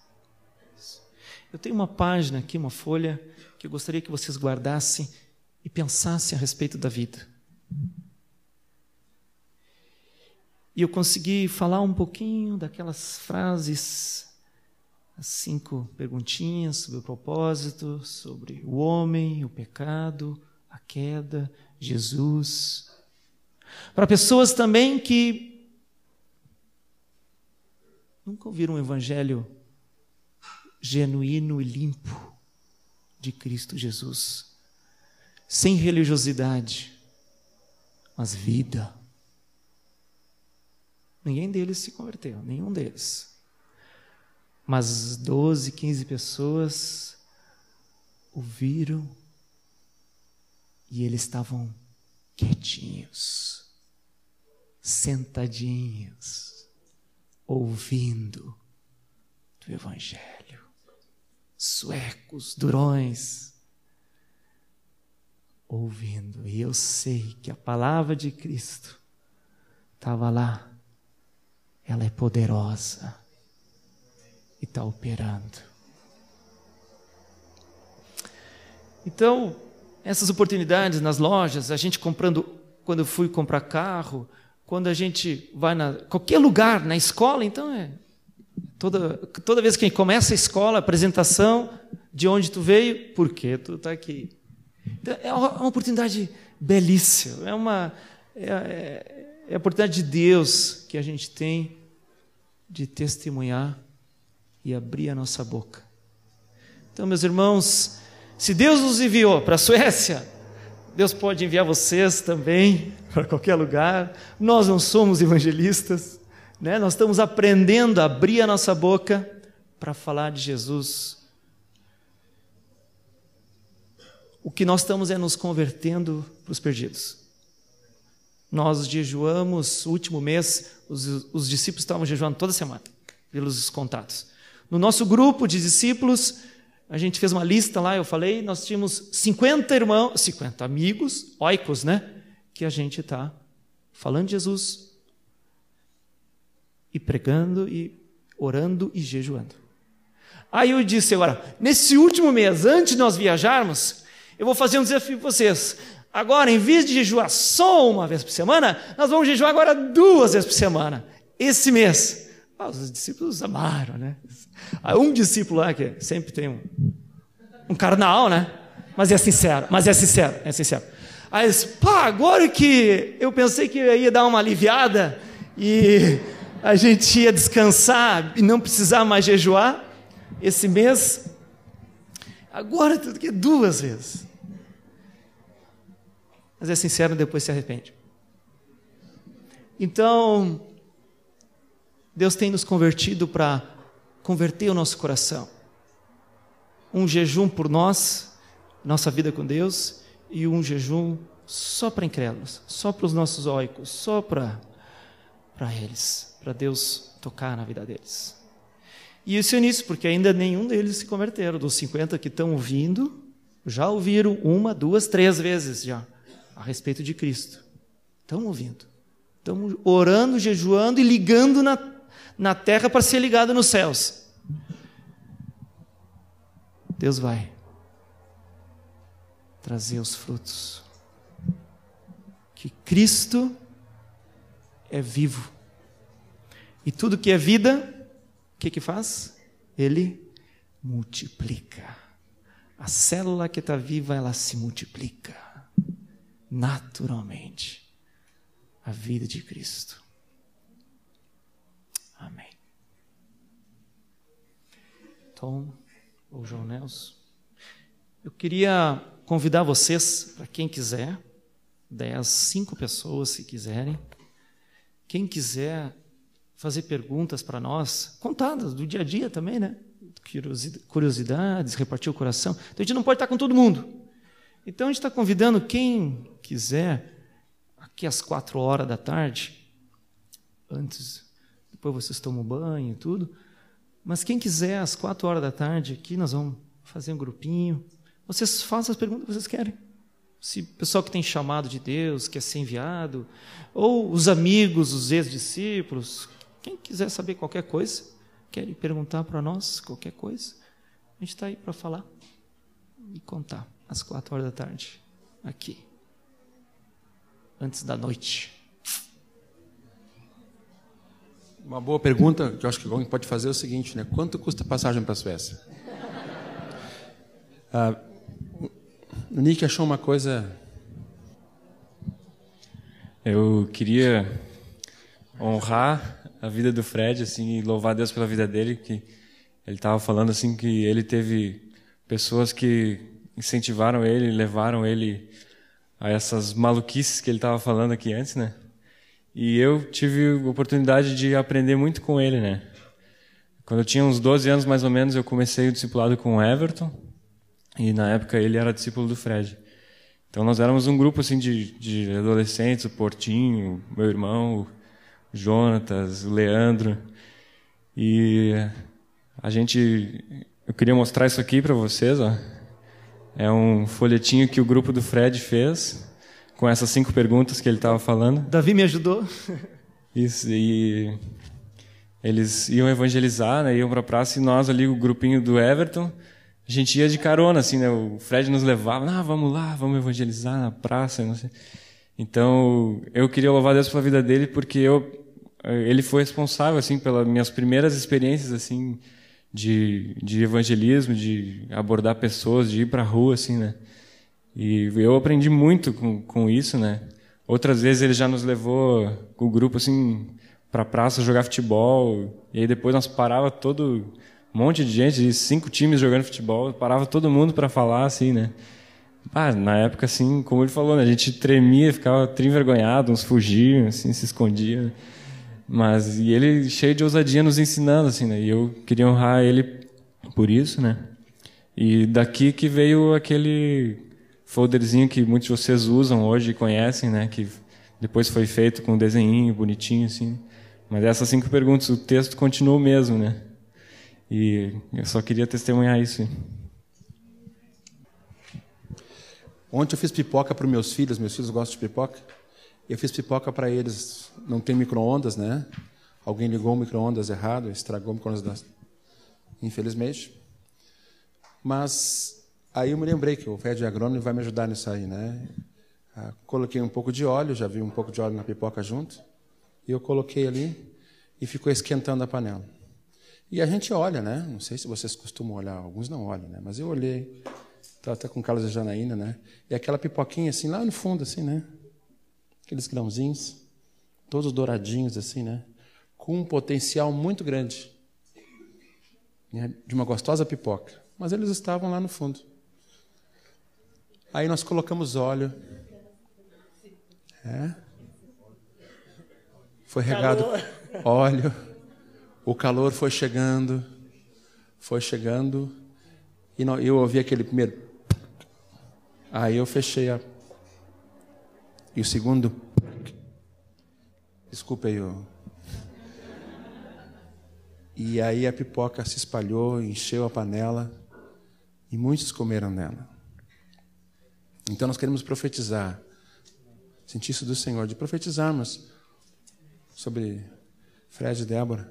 Eu tenho uma página aqui, uma folha, que eu gostaria que vocês guardassem e pensassem a respeito da vida. E eu consegui falar um pouquinho daquelas frases, as cinco perguntinhas sobre o propósito, sobre o homem, o pecado, a queda, Jesus. Para pessoas também que nunca ouviram um evangelho genuíno e limpo de Cristo Jesus, sem religiosidade, mas vida. Ninguém deles se converteu, nenhum deles. Mas 12, 15 pessoas ouviram e eles estavam quietinhos, sentadinhos, ouvindo do Evangelho. Suecos, durões, ouvindo. E eu sei que a palavra de Cristo estava lá. Ela é poderosa e está operando. Então, essas oportunidades nas lojas, a gente comprando, quando eu fui comprar carro, quando a gente vai na qualquer lugar, na escola, então é toda toda vez que começa a escola, a apresentação de onde tu veio, por que tu está aqui. Então, é uma oportunidade belíssima, é uma é, é, é a oportunidade de Deus que a gente tem de testemunhar e abrir a nossa boca. Então, meus irmãos, se Deus nos enviou para a Suécia, Deus pode enviar vocês também para qualquer lugar. Nós não somos evangelistas, né? nós estamos aprendendo a abrir a nossa boca para falar de Jesus. O que nós estamos é nos convertendo para os perdidos. Nós jejuamos, último mês, os, os discípulos estavam jejuando toda semana, pelos contatos. No nosso grupo de discípulos, a gente fez uma lista lá, eu falei, nós tínhamos 50 irmãos, 50 amigos, oicos, né? Que a gente está falando de Jesus e pregando e orando e jejuando. Aí eu disse agora, nesse último mês, antes de nós viajarmos, eu vou fazer um desafio para vocês. Agora, em vez de jejuar só uma vez por semana, nós vamos jejuar agora duas vezes por semana. Esse mês. Ah, os discípulos amaram, né? Um discípulo lá que sempre tem um, um carnal, né? Mas é sincero, mas é sincero, é sincero. Aí eles, pá, agora que eu pensei que ia dar uma aliviada e a gente ia descansar e não precisar mais jejuar esse mês, agora tudo que duas vezes mas é sincero depois se arrepende. Então, Deus tem nos convertido para converter o nosso coração. Um jejum por nós, nossa vida com Deus, e um jejum só para incrédulos, só para os nossos óicos, só para para eles, para Deus tocar na vida deles. E isso é nisso, porque ainda nenhum deles se converteram. Dos 50 que estão ouvindo, já ouviram uma, duas, três vezes já a respeito de Cristo. Estão ouvindo. Estão orando, jejuando e ligando na, na terra para ser ligado nos céus. Deus vai trazer os frutos. Que Cristo é vivo. E tudo que é vida, o que, que faz? Ele multiplica. A célula que está viva, ela se multiplica naturalmente a vida de Cristo. Amém. Tom ou João Nelson, eu queria convidar vocês, para quem quiser, dez, cinco pessoas se quiserem, quem quiser fazer perguntas para nós, contadas do dia a dia também, né? Curiosidades, repartir o coração. Então a gente não pode estar com todo mundo. Então a gente está convidando quem quiser, aqui às quatro horas da tarde, antes, depois vocês tomam banho e tudo, mas quem quiser, às quatro horas da tarde, aqui nós vamos fazer um grupinho. Vocês façam as perguntas que vocês querem. Se o pessoal que tem chamado de Deus, quer ser enviado, ou os amigos, os ex-discípulos, quem quiser saber qualquer coisa, querem perguntar para nós qualquer coisa, a gente está aí para falar e contar às quatro horas da tarde, aqui, antes da noite. Uma boa pergunta que eu acho que alguém pode fazer é o seguinte, né? Quanto custa a passagem para a Suécia? Ah, o Nick achou uma coisa. Eu queria honrar a vida do Fred, assim, e louvar Deus pela vida dele, que ele estava falando assim que ele teve pessoas que incentivaram ele, levaram ele a essas maluquices que ele estava falando aqui antes, né? E eu tive a oportunidade de aprender muito com ele, né? Quando eu tinha uns 12 anos mais ou menos, eu comecei o discipulado com o Everton, e na época ele era discípulo do Fred. Então nós éramos um grupo assim de, de adolescentes, o Portinho, meu irmão, o Jonatas, o Leandro. E a gente eu queria mostrar isso aqui para vocês, ó. É um folhetinho que o grupo do Fred fez com essas cinco perguntas que ele estava falando. Davi me ajudou. Isso, e eles iam evangelizar, né, iam para a praça e nós ali, o grupinho do Everton, a gente ia de carona, assim, né, o Fred nos levava, ah, vamos lá, vamos evangelizar na praça, não sei. Então, eu queria louvar Deus pela vida dele porque eu, ele foi responsável, assim, pelas minhas primeiras experiências, assim, de, de evangelismo, de abordar pessoas, de ir para a rua, assim, né. E eu aprendi muito com, com isso, né. Outras vezes ele já nos levou com o grupo, assim, para praça jogar futebol, e aí depois nós parava todo um monte de gente, de cinco times jogando futebol, parava todo mundo para falar, assim, né? Ah, na época, assim, como ele falou, né, a gente tremia, ficava trim-envergonhado, uns fugiam, assim, se escondiam. Mas, e ele cheio de ousadia nos ensinando, assim, né? E eu queria honrar ele por isso, né? E daqui que veio aquele folderzinho que muitos de vocês usam hoje e conhecem, né? Que depois foi feito com um desenhinho bonitinho, assim. Mas essas cinco perguntas, o texto continua o mesmo, né? E eu só queria testemunhar isso. Ontem eu fiz pipoca para os meus filhos, meus filhos gostam de pipoca. Eu fiz pipoca para eles, não tem micro-ondas, né? Alguém ligou o micro-ondas errado, estragou o micro-ondas, infelizmente. Mas aí eu me lembrei que o Fred Agrônomo vai me ajudar nisso aí, né? Ah, coloquei um pouco de óleo, já vi um pouco de óleo na pipoca junto, e eu coloquei ali e ficou esquentando a panela. E a gente olha, né? Não sei se vocês costumam olhar, alguns não olham, né? Mas eu olhei, estava até com Carlos e Janaína, né? E aquela pipoquinha assim, lá no fundo, assim, né? Aqueles grãozinhos, todos douradinhos, assim, né? Com um potencial muito grande né? de uma gostosa pipoca. Mas eles estavam lá no fundo. Aí nós colocamos óleo. É. Foi regado óleo. O calor foi chegando, foi chegando, e eu ouvi aquele primeiro. Aí eu fechei a. E o segundo. Desculpa aí. Eu... E aí a pipoca se espalhou, encheu a panela, e muitos comeram nela. Então nós queremos profetizar. Sentir isso do Senhor, de profetizarmos sobre Fred e Débora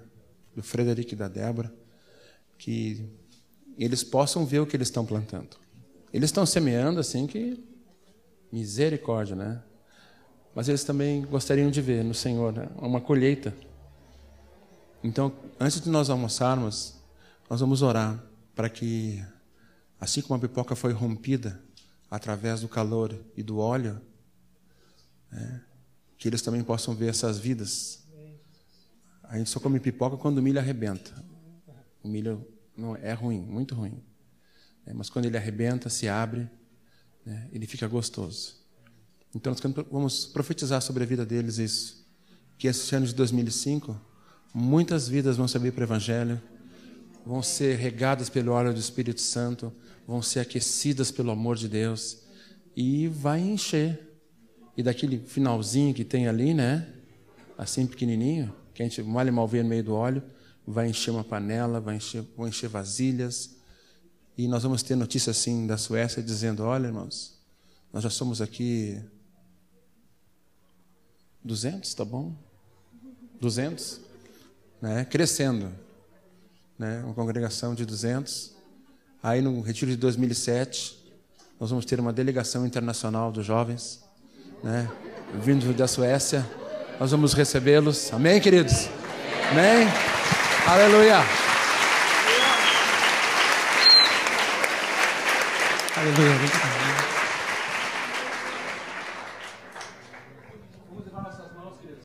do Frederico e da Débora, que eles possam ver o que eles estão plantando. Eles estão semeando assim que misericórdia, né? Mas eles também gostariam de ver no Senhor né? uma colheita. Então, antes de nós almoçarmos, nós vamos orar para que, assim como a pipoca foi rompida através do calor e do óleo, né, que eles também possam ver essas vidas a gente só come pipoca quando o milho arrebenta. O milho não é ruim, muito ruim. É, mas quando ele arrebenta, se abre, né, ele fica gostoso. Então nós vamos profetizar sobre a vida deles isso. Que esse ano de 2005, muitas vidas vão se abrir para o Evangelho, vão ser regadas pelo óleo do Espírito Santo, vão ser aquecidas pelo amor de Deus e vai encher. E daquele finalzinho que tem ali, né? Assim pequenininho, que a gente mal e mal vê no meio do óleo, vai encher uma panela, vai encher, vão encher vasilhas. E nós vamos ter notícia assim da Suécia dizendo: olha, irmãos, nós já somos aqui 200, tá bom? 200, né? Crescendo. né? uma congregação de 200. Aí no retiro de 2007, nós vamos ter uma delegação internacional dos jovens, né? vindo da Suécia. Nós vamos recebê-los. Amém, queridos? Amém? Aleluia! Aleluia.